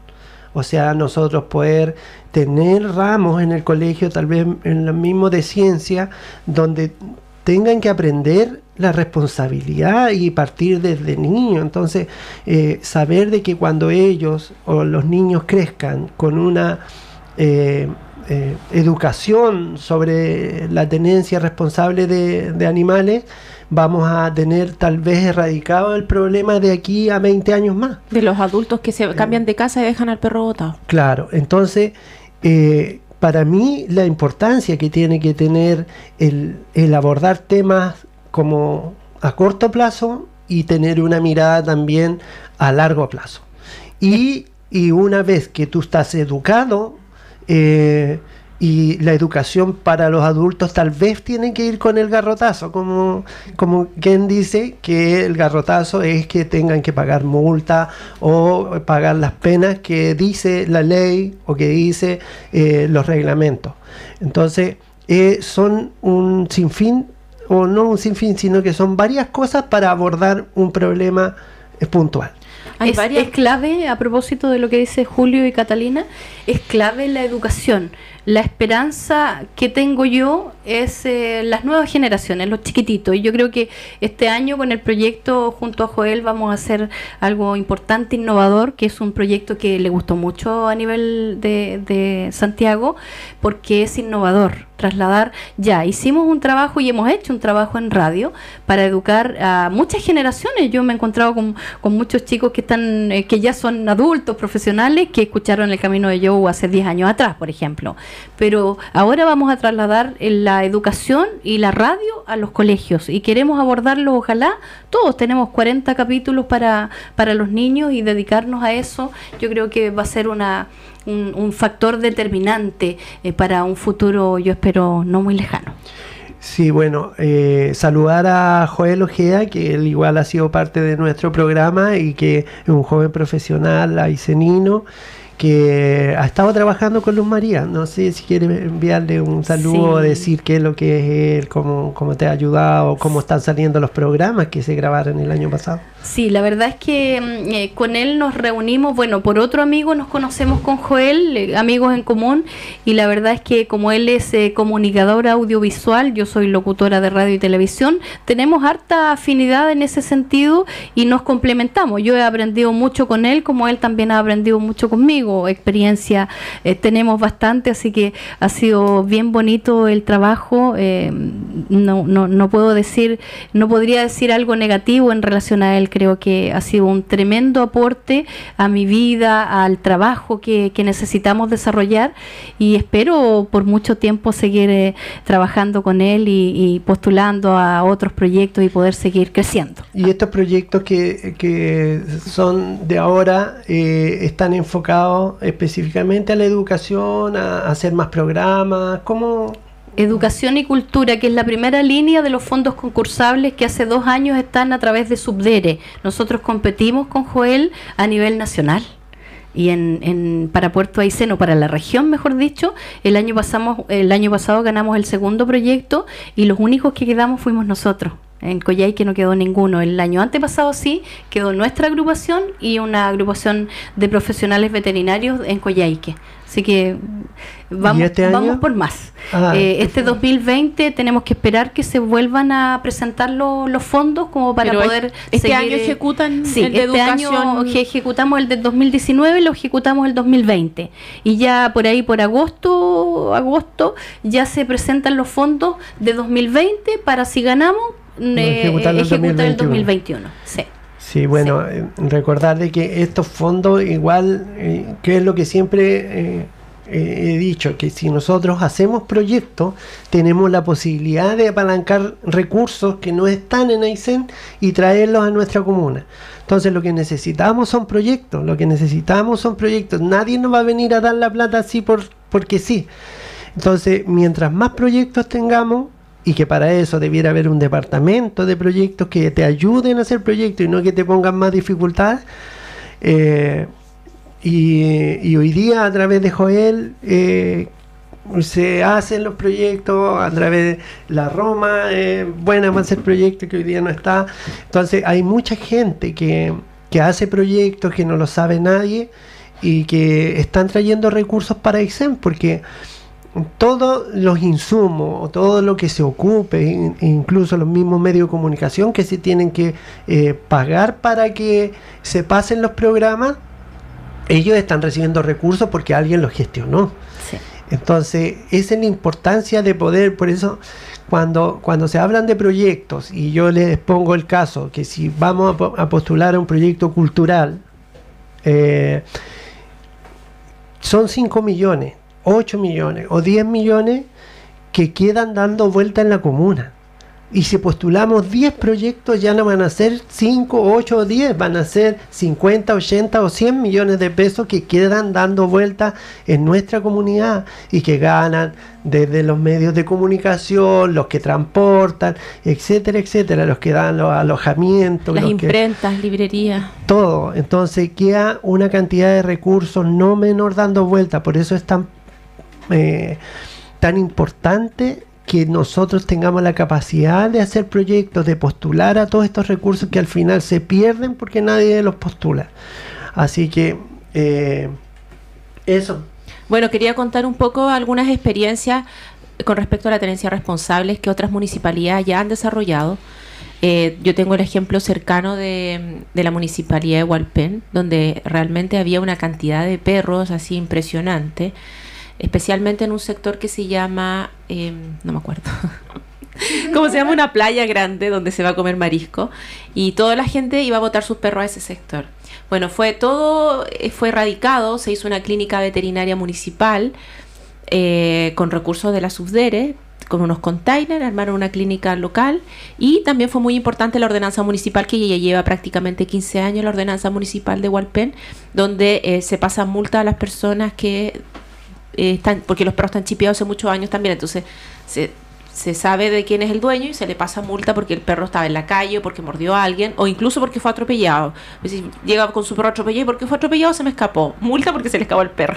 O sea, nosotros poder tener ramos en el colegio, tal vez en lo mismo de ciencia, donde tengan que aprender la responsabilidad y partir desde niño. Entonces, eh, saber de que cuando ellos o los niños crezcan con una eh, eh, educación sobre la tenencia responsable de, de animales, vamos a tener tal vez erradicado el problema de aquí a 20 años más. De los adultos que se cambian de casa y dejan al perro botado. Claro, entonces, para mí la importancia que tiene que tener el, el abordar temas como a corto plazo y tener una mirada también a largo plazo. Y, y una vez que tú estás educado, eh, y la educación para los adultos tal vez tiene que ir con el garrotazo, como, como quien dice que el garrotazo es que tengan que pagar multa o pagar las penas que dice la ley o que dice eh, los reglamentos. Entonces, eh, son un sinfín, o no un sinfín, sino que son varias cosas para abordar un problema eh, puntual. Es, es, clave, a propósito de lo que dice Julio y Catalina, es clave la educación la esperanza que tengo yo es eh, las nuevas generaciones, los chiquititos. Y yo creo que este año con el proyecto junto a Joel vamos a hacer algo importante, innovador, que es un proyecto que le gustó mucho a nivel de, de Santiago, porque es innovador trasladar, ya hicimos un trabajo y hemos hecho un trabajo en radio para educar a muchas generaciones. Yo me he encontrado con, con muchos chicos que están eh, que ya son adultos, profesionales, que escucharon el camino de Joe hace 10 años atrás, por ejemplo. Pero ahora vamos a trasladar la educación y la radio a los colegios y queremos abordarlo, ojalá, todos tenemos 40 capítulos para, para los niños y dedicarnos a eso. Yo creo que va a ser una un, factor determinante eh, para un futuro, yo espero, no muy lejano. Sí, bueno, eh, saludar a Joel Ojea, que él igual ha sido parte de nuestro programa y que es un joven profesional, aicenino, que ha estado trabajando con Luz María. No sé si quiere enviarle un saludo, decir qué es lo que es él, cómo, cómo te ha ayudado, cómo están saliendo los programas que se grabaron el año pasado. Sí, la verdad es que mm, eh, con él nos reunimos, bueno, por otro amigo nos conocemos con Joel, eh, amigos en común, y la verdad es que como él es eh, comunicador audiovisual, yo soy locutora de radio y televisión, tenemos harta afinidad en ese sentido y nos complementamos. Yo he aprendido mucho con él, como él también ha aprendido mucho conmigo, experiencia tenemos bastante, así que ha sido bien bonito el trabajo. no, no, no puedo decir, no podría decir algo negativo en relación a él creo que ha sido un tremendo aporte a mi vida, al trabajo que, necesitamos desarrollar y espero por mucho tiempo seguir eh, trabajando con él y, postulando a otros proyectos y poder seguir creciendo. ¿Y estos proyectos que, son de ahora eh, están enfocados específicamente a la educación, a, hacer más programas? ¿Cómo, Educación y Cultura, que es la primera línea de los fondos concursables que hace dos años están a través de Subdere. Nosotros competimos con Joel a nivel nacional. Y en, en, para Puerto Aysén, para la región, mejor dicho, el año, pasamos, el año pasado ganamos el segundo proyecto y los únicos que quedamos fuimos nosotros. En Coyhaique no quedó ninguno. El año antepasado sí, quedó nuestra agrupación y una agrupación de profesionales veterinarios en Coyhaique. Así que vamos, este vamos por más. Ah, eh, este 2020 tenemos que esperar que se vuelvan a presentar los fondos como para poder este año ejecutan sí, este año ejecutamos el del 2019 lo ejecutamos el 2020 y ya por ahí por agosto agosto ya se presentan los fondos de 2020 para si ganamos eh, ejecutar, el 2021 sí Sí, bueno, eh, recordar de que estos fondos igual, eh, que es lo que siempre eh, he dicho, que si nosotros hacemos proyectos, tenemos la posibilidad de apalancar recursos que no están en Aysén y traerlos a nuestra comuna. Entonces lo que necesitamos son proyectos, lo que necesitamos son proyectos. Nadie nos va a venir a dar la plata así por, porque sí. Entonces, mientras más proyectos tengamos, y que para eso debiera haber un departamento de proyectos que te ayuden a hacer proyectos y no que te pongan más dificultades. Eh, y, hoy día a través de Joel eh, se hacen los proyectos, a través de la Roma, eh, buena para hacer proyectos que hoy día no está. Entonces hay mucha gente que, que hace proyectos que no lo sabe nadie y que están trayendo recursos para ISEM porque todos los insumos, todo lo que se ocupe, incluso los mismos medios de comunicación que se tienen que eh, pagar para que se pasen los programas, ellos están recibiendo recursos porque alguien los gestionó. Entonces, esa es la importancia de poder, por eso cuando, cuando se hablan de proyectos, y yo les pongo el caso, que si vamos a, postular a un proyecto cultural, eh, son 5 millones 8 millones o 10 millones que quedan dando vuelta en la comuna. Y si postulamos 10 proyectos ya no van a ser 5, 8 o 10, van a ser 50, 80 o 100 millones de pesos que quedan dando vuelta en nuestra comunidad y que ganan desde los medios de comunicación, los que transportan, etcétera, etcétera, los que dan los alojamientos. Las los imprentas, librerías. Todo. Entonces queda una cantidad de recursos no menor dando vuelta. Por eso es tan, eh, tan importante que nosotros tengamos la capacidad de hacer proyectos, de postular a todos estos recursos que al final se pierden porque nadie los postula. Así que eh, eso. Bueno, quería contar un poco algunas experiencias con respecto a la tenencia responsables que otras municipalidades ya han desarrollado. Eh, yo tengo el ejemplo cercano de, de, la municipalidad de Hualpén, donde realmente había una cantidad de perros así impresionante especialmente en un sector que se llama, eh, no me acuerdo, ¿cómo se llama? Una playa grande donde se va a comer marisco y toda la gente iba a botar sus perros a ese sector. Bueno, fue todo, eh, fue erradicado, se hizo una clínica veterinaria municipal eh, con recursos de la Subdere, con unos containers, armaron una clínica local y también fue muy importante la ordenanza municipal que ya lleva prácticamente 15 años, la ordenanza municipal de Hualpén, donde eh, se pasa multa a las personas que eh, están, porque los perros están chipeados hace muchos años también, entonces se, sabe de quién es el dueño y se le pasa multa porque el perro estaba en la calle, porque mordió a alguien o incluso porque fue atropellado. Llega con su perro atropellado y porque fue atropellado se me escapó. Multa porque se le escapó el perro.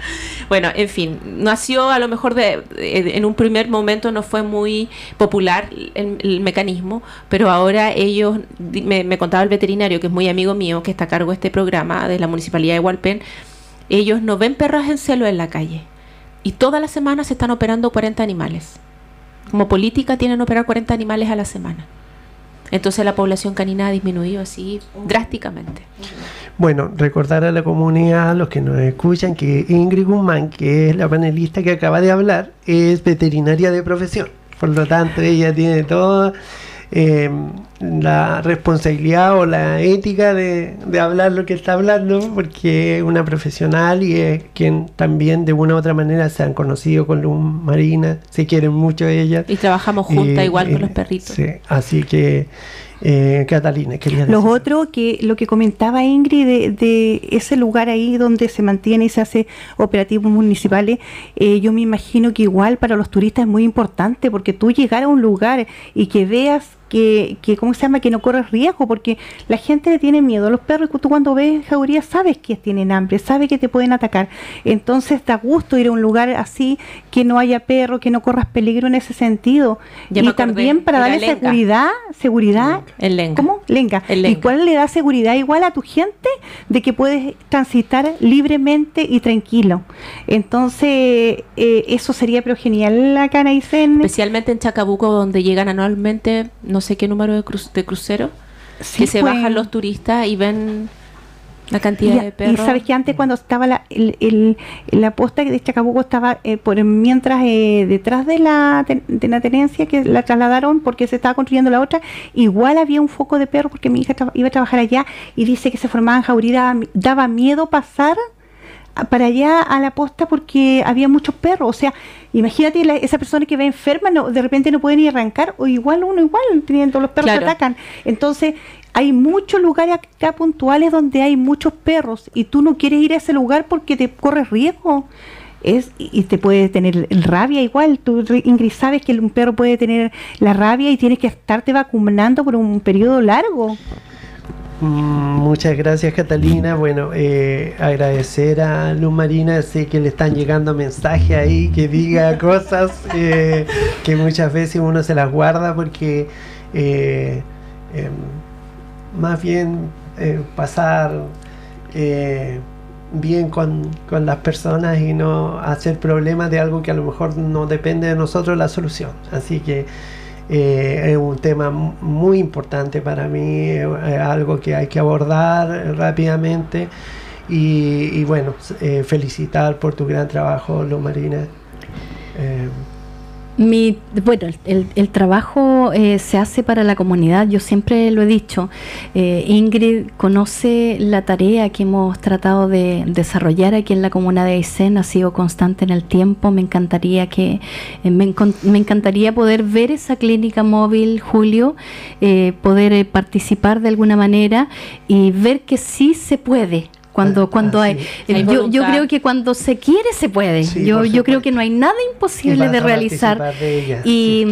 bueno, en fin, nació a lo mejor de, en un primer momento no fue muy popular el, el mecanismo, pero ahora ellos, me, me, contaba el veterinario que es muy amigo mío, que está a cargo de este programa de la Municipalidad de Hualpén, ellos no ven perras en celo en la calle. Y todas las semanas se están operando 40 animales. Como política tienen operar 40 animales a la semana. Entonces la población canina ha disminuido así drásticamente. Bueno, recordar a la comunidad, a los que nos escuchan, que Ingrid Guzmán, que es la panelista que acaba de hablar, es veterinaria de profesión. Por lo tanto, ella tiene todo eh, la responsabilidad o la ética de, de, hablar lo que está hablando, porque es una profesional y es quien también de una u otra manera se han conocido con Luz Marina, se quieren mucho ellas. Y trabajamos juntas Eh, igual eh, con los perritos. Sí, así que, eh, Catalina, quería Lo decir. otro que lo que comentaba Ingrid de, de ese lugar ahí donde se mantiene y se hace operativos municipales, eh, yo me imagino que igual para los turistas es muy importante porque tú llegar a un lugar y que veas que, que ¿cómo se llama? Que no corres riesgo, porque la gente le tiene miedo. Los perros, tú cuando ves jauría sabes que tienen hambre, sabes que te pueden atacar. Entonces da gusto ir a un lugar así, que no haya perro, que no corras peligro en ese sentido. Ya y también para darle seguridad, seguridad. El lenga. ¿Cómo? Lenca. El ¿Y cuál le da seguridad igual a tu gente de que puedes transitar libremente y tranquilo? Entonces, eh, eso sería pero genial acá en Aysén. Especialmente en Chacabuco, donde llegan anualmente no sé qué número de, cru- de cruceros, Sí, que se pues. bajan los turistas y ven la cantidad Y, de y perros. sabes que antes cuando estaba la, el, el- la posta de Chacabuco estaba eh, por mientras eh, detrás de la, ten- de la tenencia que la trasladaron porque se estaba construyendo la otra, igual había un foco de perro porque mi hija iba a trabajar allá y dice que se formaban jaurías, daba, miedo pasar para allá a la posta porque había muchos perros, o sea, imagínate la- esa persona que va enferma, no, de repente no puede ni arrancar, o igual uno igual, teniendo los perros Claro. atacan. Entonces, hay muchos lugares acá puntuales donde hay muchos perros y tú no quieres ir a ese lugar porque te corres riesgo. Es, y te puede tener rabia igual. Tú, Ri- Ingrid, sabes que un perro puede tener la rabia y tienes que estarte vacunando por un periodo largo. Mm, Muchas gracias Catalina. Bueno, eh, agradecer a Luz Marina. Sé que le están llegando mensajes ahí que diga cosas eh, que muchas veces uno se las guarda porque eh, em, más bien eh, pasar bien con, con las personas y no hacer problemas de algo que a lo mejor no depende de nosotros la solución. Así que eh, es un tema mu- muy importante para mí, es algo que hay que abordar eh, rápidamente y, y bueno, eh, felicitar por tu gran trabajo, Lo Marina. Eh, Mi, bueno, el, el trabajo eh, se hace para la comunidad, yo siempre lo he dicho. Eh, Ingrid conoce la tarea que hemos tratado de desarrollar aquí en la comuna de Aysén, ha sido constante en el tiempo. Me encantaría que eh, me, me, encantaría poder ver esa clínica móvil, Julio, poder participar de alguna manera y ver que sí se puede cuando ah, cuando hay, yo, yo, creo que cuando se quiere se puede. Yo yo creo que no hay nada imposible de realizar. y,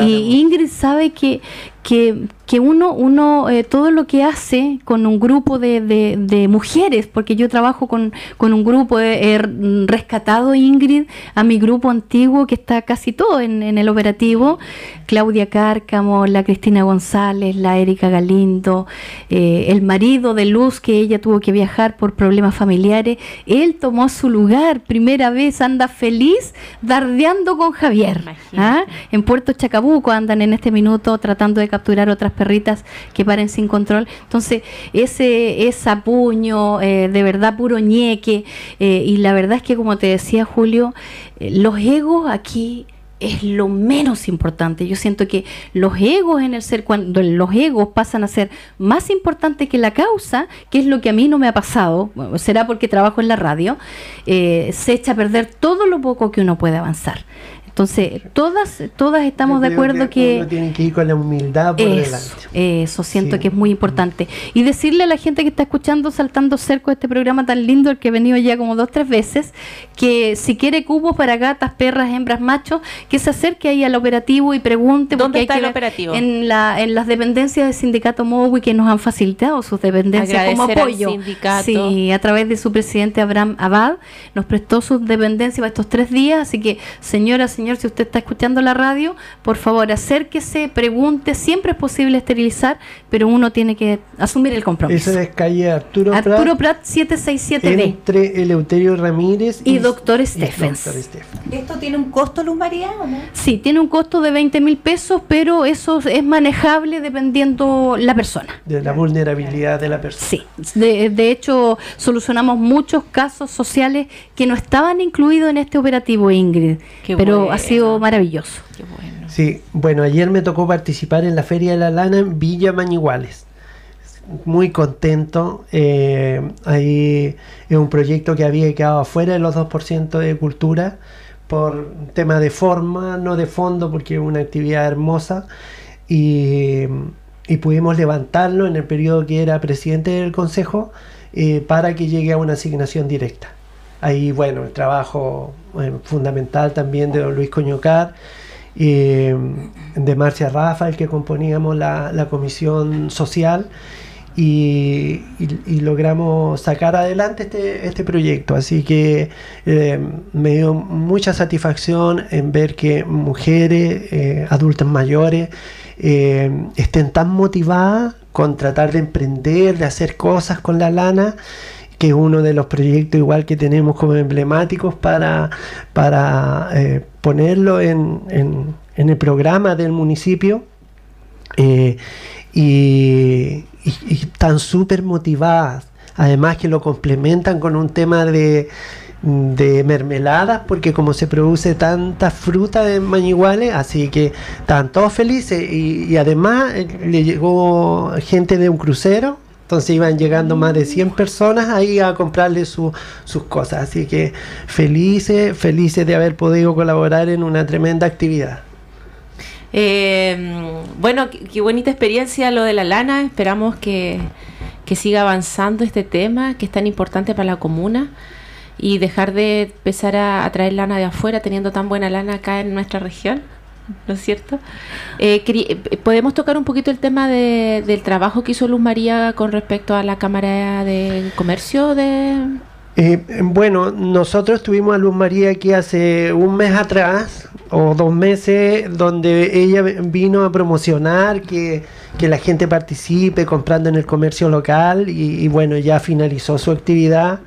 y Ingrid sabe que que, que uno, uno eh, todo lo que hace con un grupo de, de, mujeres, porque yo trabajo con, con un grupo, he, rescatado Ingrid a mi grupo antiguo que está casi todo en, en, el operativo, Claudia Cárcamo, la Cristina González, la Erika Galindo, eh, el marido de Luz que ella tuvo que viajar por problemas familiares, él tomó su lugar, primera vez anda feliz dardeando con Javier, ¿ah? en Puerto Chacabuco andan en este minuto tratando de capturar otras perritas que paren sin control. Entonces, ese, ese puño, eh, de verdad puro ñeque, eh, y la verdad es que como te decía Julio, eh, los egos aquí es lo menos importante. Yo siento que los egos en el ser, cuando los egos pasan a ser más importantes que la causa, que es lo que a mí no me ha pasado, será porque trabajo en la radio, se echa a perder todo lo poco que uno puede avanzar. Entonces, todas todas estamos de acuerdo que, que que ir con la humildad por eso, Eso, siento que es muy importante. Y decirle a la gente que está escuchando Saltando Cerco este programa tan lindo, el que he venido ya como dos, tres veces, que si quiere cubos para gatas, perras, hembras, machos, que se acerque ahí al operativo y pregunte. ¿Dónde está el operativo? En, la, en las dependencias del sindicato MOWI que nos han facilitado sus dependencias como apoyo. Sí, a través de su presidente Abraham Abad, nos prestó sus dependencias para estos tres días. Así que, señora, señora, si usted está escuchando la radio, por favor acérquese, pregunte, siempre es posible esterilizar, pero uno tiene que asumir el compromiso. Esa es calle Arturo, Arturo Prat, 767B. Entre Eleuterio Ramírez y, Doctor Stephens. ¿Esto tiene un costo, Luz María, o no? Sí, tiene un costo de 20 mil pesos, pero eso es manejable dependiendo la persona. De la vulnerabilidad de la persona. Sí, de, de hecho solucionamos muchos casos sociales que no estaban incluidos en este operativo, Ingrid. Qué pero ha sido maravilloso. Qué bueno. Sí, bueno, ayer me tocó participar en la Feria de la Lana en Villa Mañiguales. Muy contento. Eh, ahí es un proyecto que había quedado afuera de los 2% de cultura por tema de forma, no de fondo, porque es una actividad hermosa. Y, pudimos levantarlo en el periodo que era presidente del Consejo eh, para que llegue a una asignación directa. Ahí, bueno, el trabajo eh, fundamental también de don Luis Coñocar, eh, de Marcia Rafa, el que componíamos la, comisión social, y, logramos sacar adelante este, este proyecto. Así que eh, me dio mucha satisfacción en ver que mujeres, adultas mayores, estén tan motivadas con tratar de emprender, de hacer cosas con la lana que es uno de los proyectos igual que tenemos como emblemáticos para, para eh, ponerlo en, en, el programa del municipio. Eh, y, están súper motivadas, además que lo complementan con un tema de, de mermeladas, porque como se produce tanta fruta en Mañiguales, así que están todos felices y, además eh, le llegó gente de un crucero entonces iban llegando más de 100 personas ahí a comprarle sus cosas. Así que felices, felices de haber podido colaborar en una tremenda actividad. Eh, bueno, qué, bonita experiencia lo de la lana. Esperamos que, siga avanzando este tema que es tan importante para la comuna y dejar de empezar a traer lana de afuera teniendo tan buena lana acá en nuestra región. ¿No es cierto? Eh, eh, ¿Podemos tocar un poquito el tema del trabajo que hizo Luz María con respecto a la Cámara de Comercio de... Eh, bueno, nosotros tuvimos a Luz María aquí hace un mes atrás o dos meses donde ella vino a promocionar que, la gente participe comprando en el comercio local y, y bueno, ya finalizó su actividad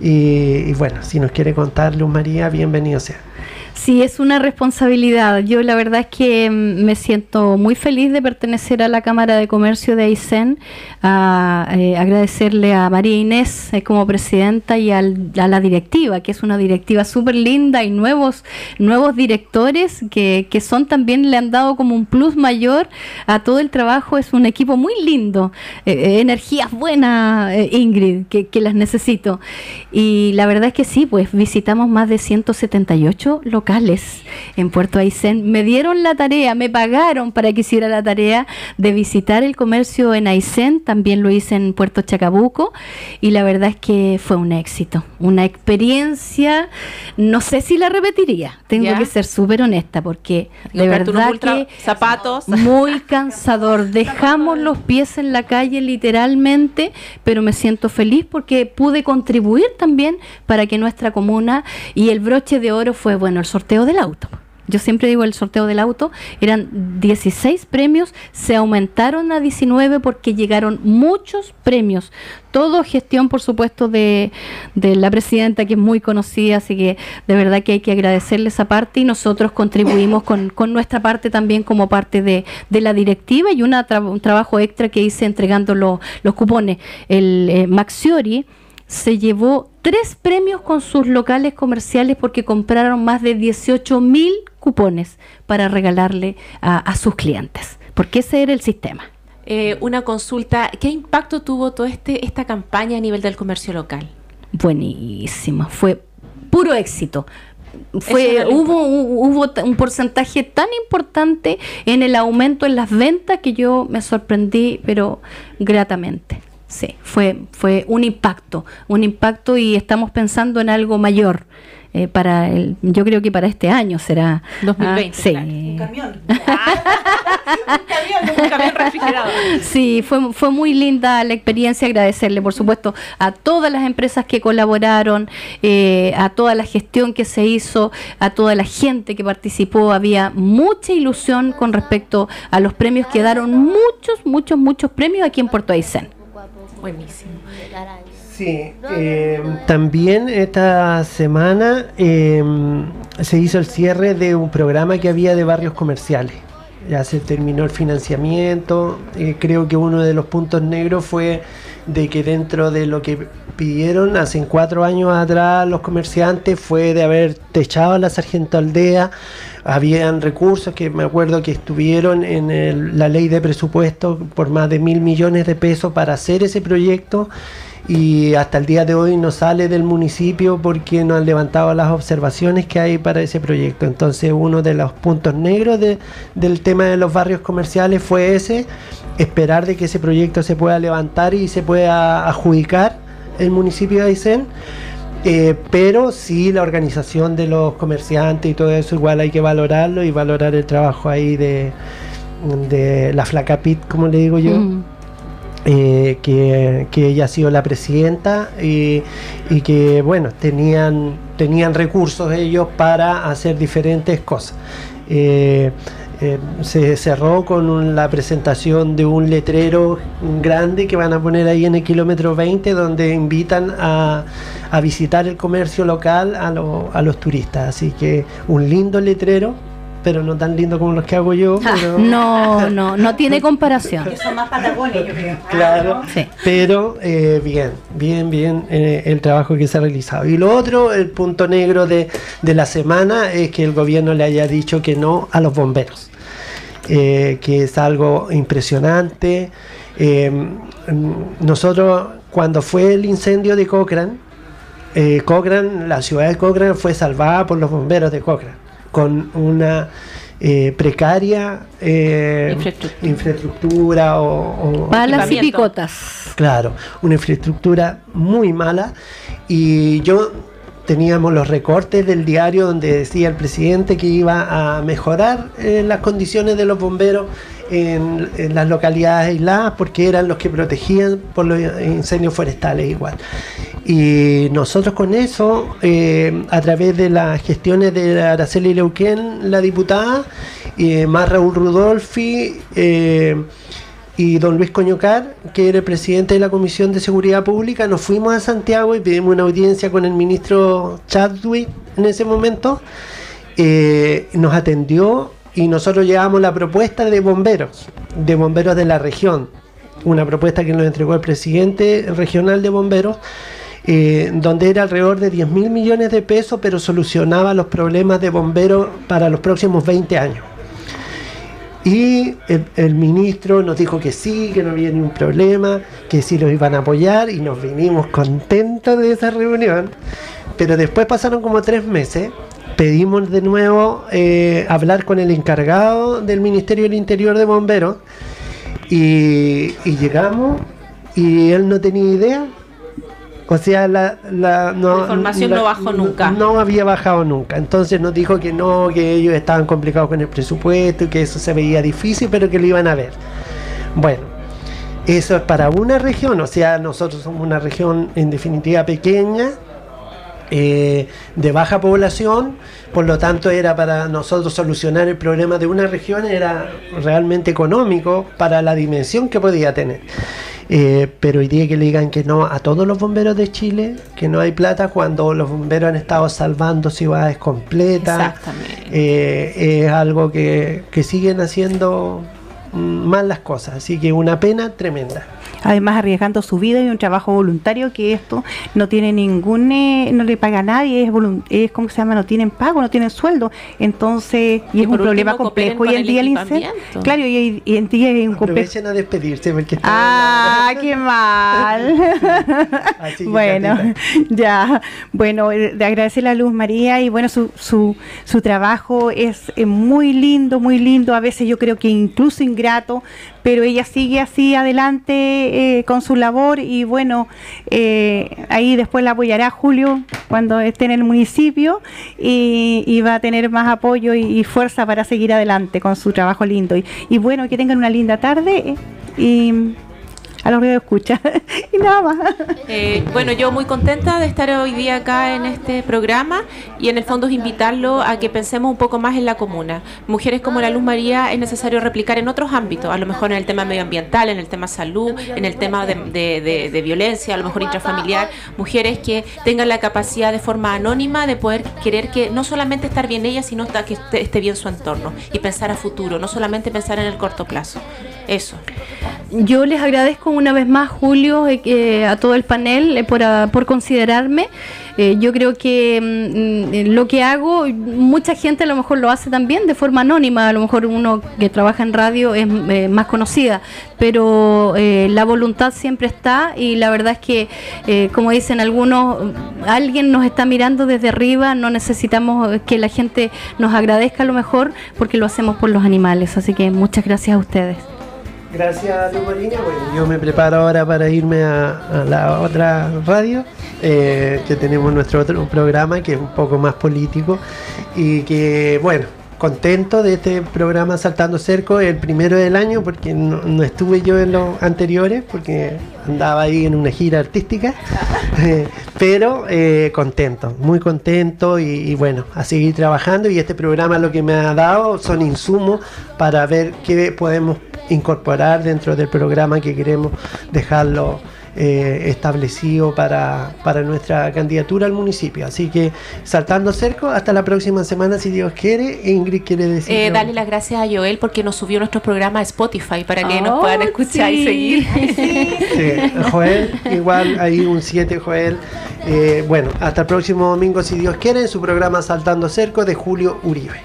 Y, y bueno, si nos quiere contar Luz María, bienvenido sea. Sí, es una responsabilidad. Yo la verdad es que mm, me siento muy feliz de pertenecer a la Cámara de Comercio de Aysén, a, eh, agradecerle a María Inés eh, como presidenta y al- a la directiva, que es una directiva súper linda y nuevos, nuevos directores que, que son también, le han dado como un plus mayor a todo el trabajo. Es un equipo muy lindo, eh, energías buenas, Ingrid, que, que las necesito. Y la verdad es que sí, pues visitamos más de 178 locales en Puerto Aysén. Me dieron la tarea, me pagaron para que hiciera la tarea de visitar el comercio en Aysén, también lo hice en Puerto Chacabuco y la verdad es que fue un éxito, una experiencia, no sé si la repetiría, tengo ¿Ya? que ser súper honesta porque de verdad que zapatos. muy cansador. Dejamos los pies en la calle literalmente, pero me siento feliz porque pude contribuir también para que nuestra comuna y el broche de oro fue, bueno, el sorteo del auto. Yo siempre digo el sorteo del auto, eran 16 premios, se aumentaron a 19 porque llegaron muchos premios. Todo gestión, por supuesto, de, de la presidenta, que es muy conocida, así que de verdad que hay que agradecerle esa parte y nosotros contribuimos con, con nuestra parte también como parte de, de la directiva y una un trabajo extra que hice entregando lo- los cupones. El eh, Maxiori se llevó tres premios con sus locales comerciales porque compraron más de 18 mil cupones para regalarle a, a sus clientes, porque ese era el sistema. Eh, una consulta, ¿qué impacto tuvo toda este, esta campaña a nivel del comercio local? Buenísimo, fue puro éxito. Fue, hubo, hu- hubo un porcentaje tan importante en el aumento en las ventas que yo me sorprendí, pero gratamente. Sí, fue, fue un impacto, un impacto y estamos pensando en algo mayor. eh, para el, yo creo que para este año será 2020, ah, sí. claro. Un camión. un camión, un camión refrigerado. Sí, fue, fue muy linda la experiencia. Agradecerle, por supuesto, a todas las empresas que colaboraron, eh, a toda la gestión que se hizo, a toda la gente que participó. Había mucha ilusión con respecto a los premios. Quedaron muchos, muchos, muchos premios aquí en Puerto Aysén. Buenísimo. Sí, eh, también esta semana eh, se hizo el cierre de un programa que había de barrios comerciales. Ya se terminó el financiamiento. eh, creo que uno de los puntos negros fue de que dentro de lo que pidieron hace cuatro años atrás los comerciantes fue de haber techado la Sargento Aldea. Habían recursos que me acuerdo que estuvieron en el- la ley de presupuesto por más de mil millones de pesos para hacer ese proyecto y hasta el día de hoy no sale del municipio porque no han levantado las observaciones que hay para ese proyecto. Entonces uno de los puntos negros de- del tema de los barrios comerciales fue ese, esperar de que ese proyecto se pueda levantar y se pueda adjudicar el municipio de Aysén. Eh, pero sí la organización de los comerciantes y todo eso igual hay que valorarlo y valorar el trabajo ahí de, de la flaca Pit, como le digo yo Mm. eh, que, que ella ha sido la presidenta y, y que bueno tenían tenían recursos ellos para hacer diferentes cosas Eh, eh, se cerró con un- la presentación de un letrero grande que van a poner ahí en el kilómetro 20 donde invitan a, a visitar el comercio local a, lo- a los turistas así que un lindo letrero pero no tan lindo como los que hago yo pero- No, no, no tiene comparación. Que son más patagones, yo creo. Claro, Sí. pero eh, bien, bien, bien eh, el trabajo que se ha realizado. Y lo otro, el punto negro de, de la semana es que el gobierno le haya dicho que no a los bomberos, eh, que es algo impresionante. Eh, nosotros, cuando fue el incendio de Cochrane, eh, Cochrane, la ciudad de Cochrane fue salvada por los bomberos de Cochrane, con una eh, precaria eh, Infraestructura. infraestructura o, o- Balas y picotas. Claro, una infraestructura muy mala y yo teníamos los recortes del diario donde decía el presidente que iba a mejorar eh, las condiciones de los bomberos en, las localidades aisladas porque eran los que protegían por los incendios forestales igual. Y nosotros con eso, eh, a través de las gestiones de Araceli Leuquén, la diputada, y más Raúl Rudolfi, eh, y don Luis Coñocar, que era el presidente de la Comisión de Seguridad Pública, nos fuimos a Santiago y pedimos una audiencia con el ministro Chadwick en ese momento. Eh, nos atendió y nosotros llevamos la propuesta de bomberos, de bomberos de la región, una propuesta que nos entregó el presidente regional de bomberos, eh, donde era alrededor de 10 mil millones de pesos, pero solucionaba los problemas de bomberos para los próximos 20 años. Y el, ministro nos dijo que sí, que no había ningún problema, que sí los iban a apoyar y nos vinimos contentos de esa reunión. Pero después pasaron como tres meses, pedimos de nuevo eh, hablar con el encargado del Ministerio del Interior de Bomberos y llegamos y él no tenía idea o sea, la, la, no, la información la, no bajó nunca. No, había bajado nunca. Entonces nos dijo que no, que ellos estaban complicados con el presupuesto, que eso se veía difícil, pero que lo iban a ver. Bueno, eso es para una región, o sea, nosotros somos una región en definitiva pequeña, eh, de baja población, por lo tanto era para nosotros solucionar el problema de una región, era realmente económico para la dimensión que podía tener. Eh, pero hoy día que le digan que no a todos los bomberos de Chile, que no hay plata cuando los bomberos han estado salvando ciudades completas, eh, es algo que, que siguen haciendo mal las cosas, así que una pena tremenda además arriesgando su vida y un trabajo voluntario que esto no tiene ningún, eh, no le paga a nadie, es, es como se llama, no tienen pago, no tienen sueldo, entonces, y, y es un problema complejo. Y en día el incendio, claro, y, y, en día es un complejo. a despedirse porque Ah, qué mal. bueno, ya, bueno, de agradecerle a Luz María y bueno, su, su, su trabajo es, es muy lindo, muy lindo, a veces yo creo que incluso ingrato, pero ella sigue así adelante eh, con su labor y bueno, eh, ahí después la apoyará Julio cuando esté en el municipio y, y va a tener más apoyo y, fuerza para seguir adelante con su trabajo lindo. Y, y bueno, que tengan una linda tarde y a los que escucha y nada más. Eh, bueno, yo muy contenta de estar hoy día acá en este programa y en el fondo es invitarlo a que pensemos un poco más en la comuna. Mujeres como la Luz María es necesario replicar en otros ámbitos, a lo mejor en el tema medioambiental, en el tema salud, en el tema de, de, de, de violencia, a lo mejor intrafamiliar. Mujeres que tengan la capacidad de forma anónima de poder querer que no solamente estar bien ellas, sino que esté bien su entorno y pensar a futuro, no solamente pensar en el corto plazo. Eso. Yo les agradezco una vez más, Julio, eh, a todo el panel eh, por, a, por, considerarme. Eh, yo creo que mm, lo que hago, mucha gente a lo mejor lo hace también de forma anónima, a lo mejor uno que trabaja en radio es eh, más conocida, pero la voluntad siempre está y la verdad es que, como dicen algunos, alguien nos está mirando desde arriba, no necesitamos que la gente nos agradezca a lo mejor porque lo hacemos por los animales, así que muchas gracias a ustedes. Gracias, Lumarina. Bueno, yo me preparo ahora para irme a, a la otra radio, eh, que tenemos nuestro otro programa que es un poco más político y que, bueno, contento de este programa Saltando Cerco, el primero del año, porque no, no estuve yo en los anteriores, porque andaba ahí en una gira artística, eh, pero eh, contento, muy contento y, y, bueno, a seguir trabajando y este programa lo que me ha dado son insumos para ver qué podemos incorporar dentro del programa que queremos dejarlo eh, establecido para, para, nuestra candidatura al municipio. Así que saltando cerco, hasta la próxima semana si Dios quiere. Ingrid quiere decir. Eh, darle las gracias a Joel porque nos subió nuestro programa a Spotify para que oh, nos puedan escuchar sí. y seguir. Sí, Joel, igual hay un 7 Joel. Eh, bueno, hasta el próximo domingo si Dios quiere en su programa Saltando Cerco de Julio Uribe.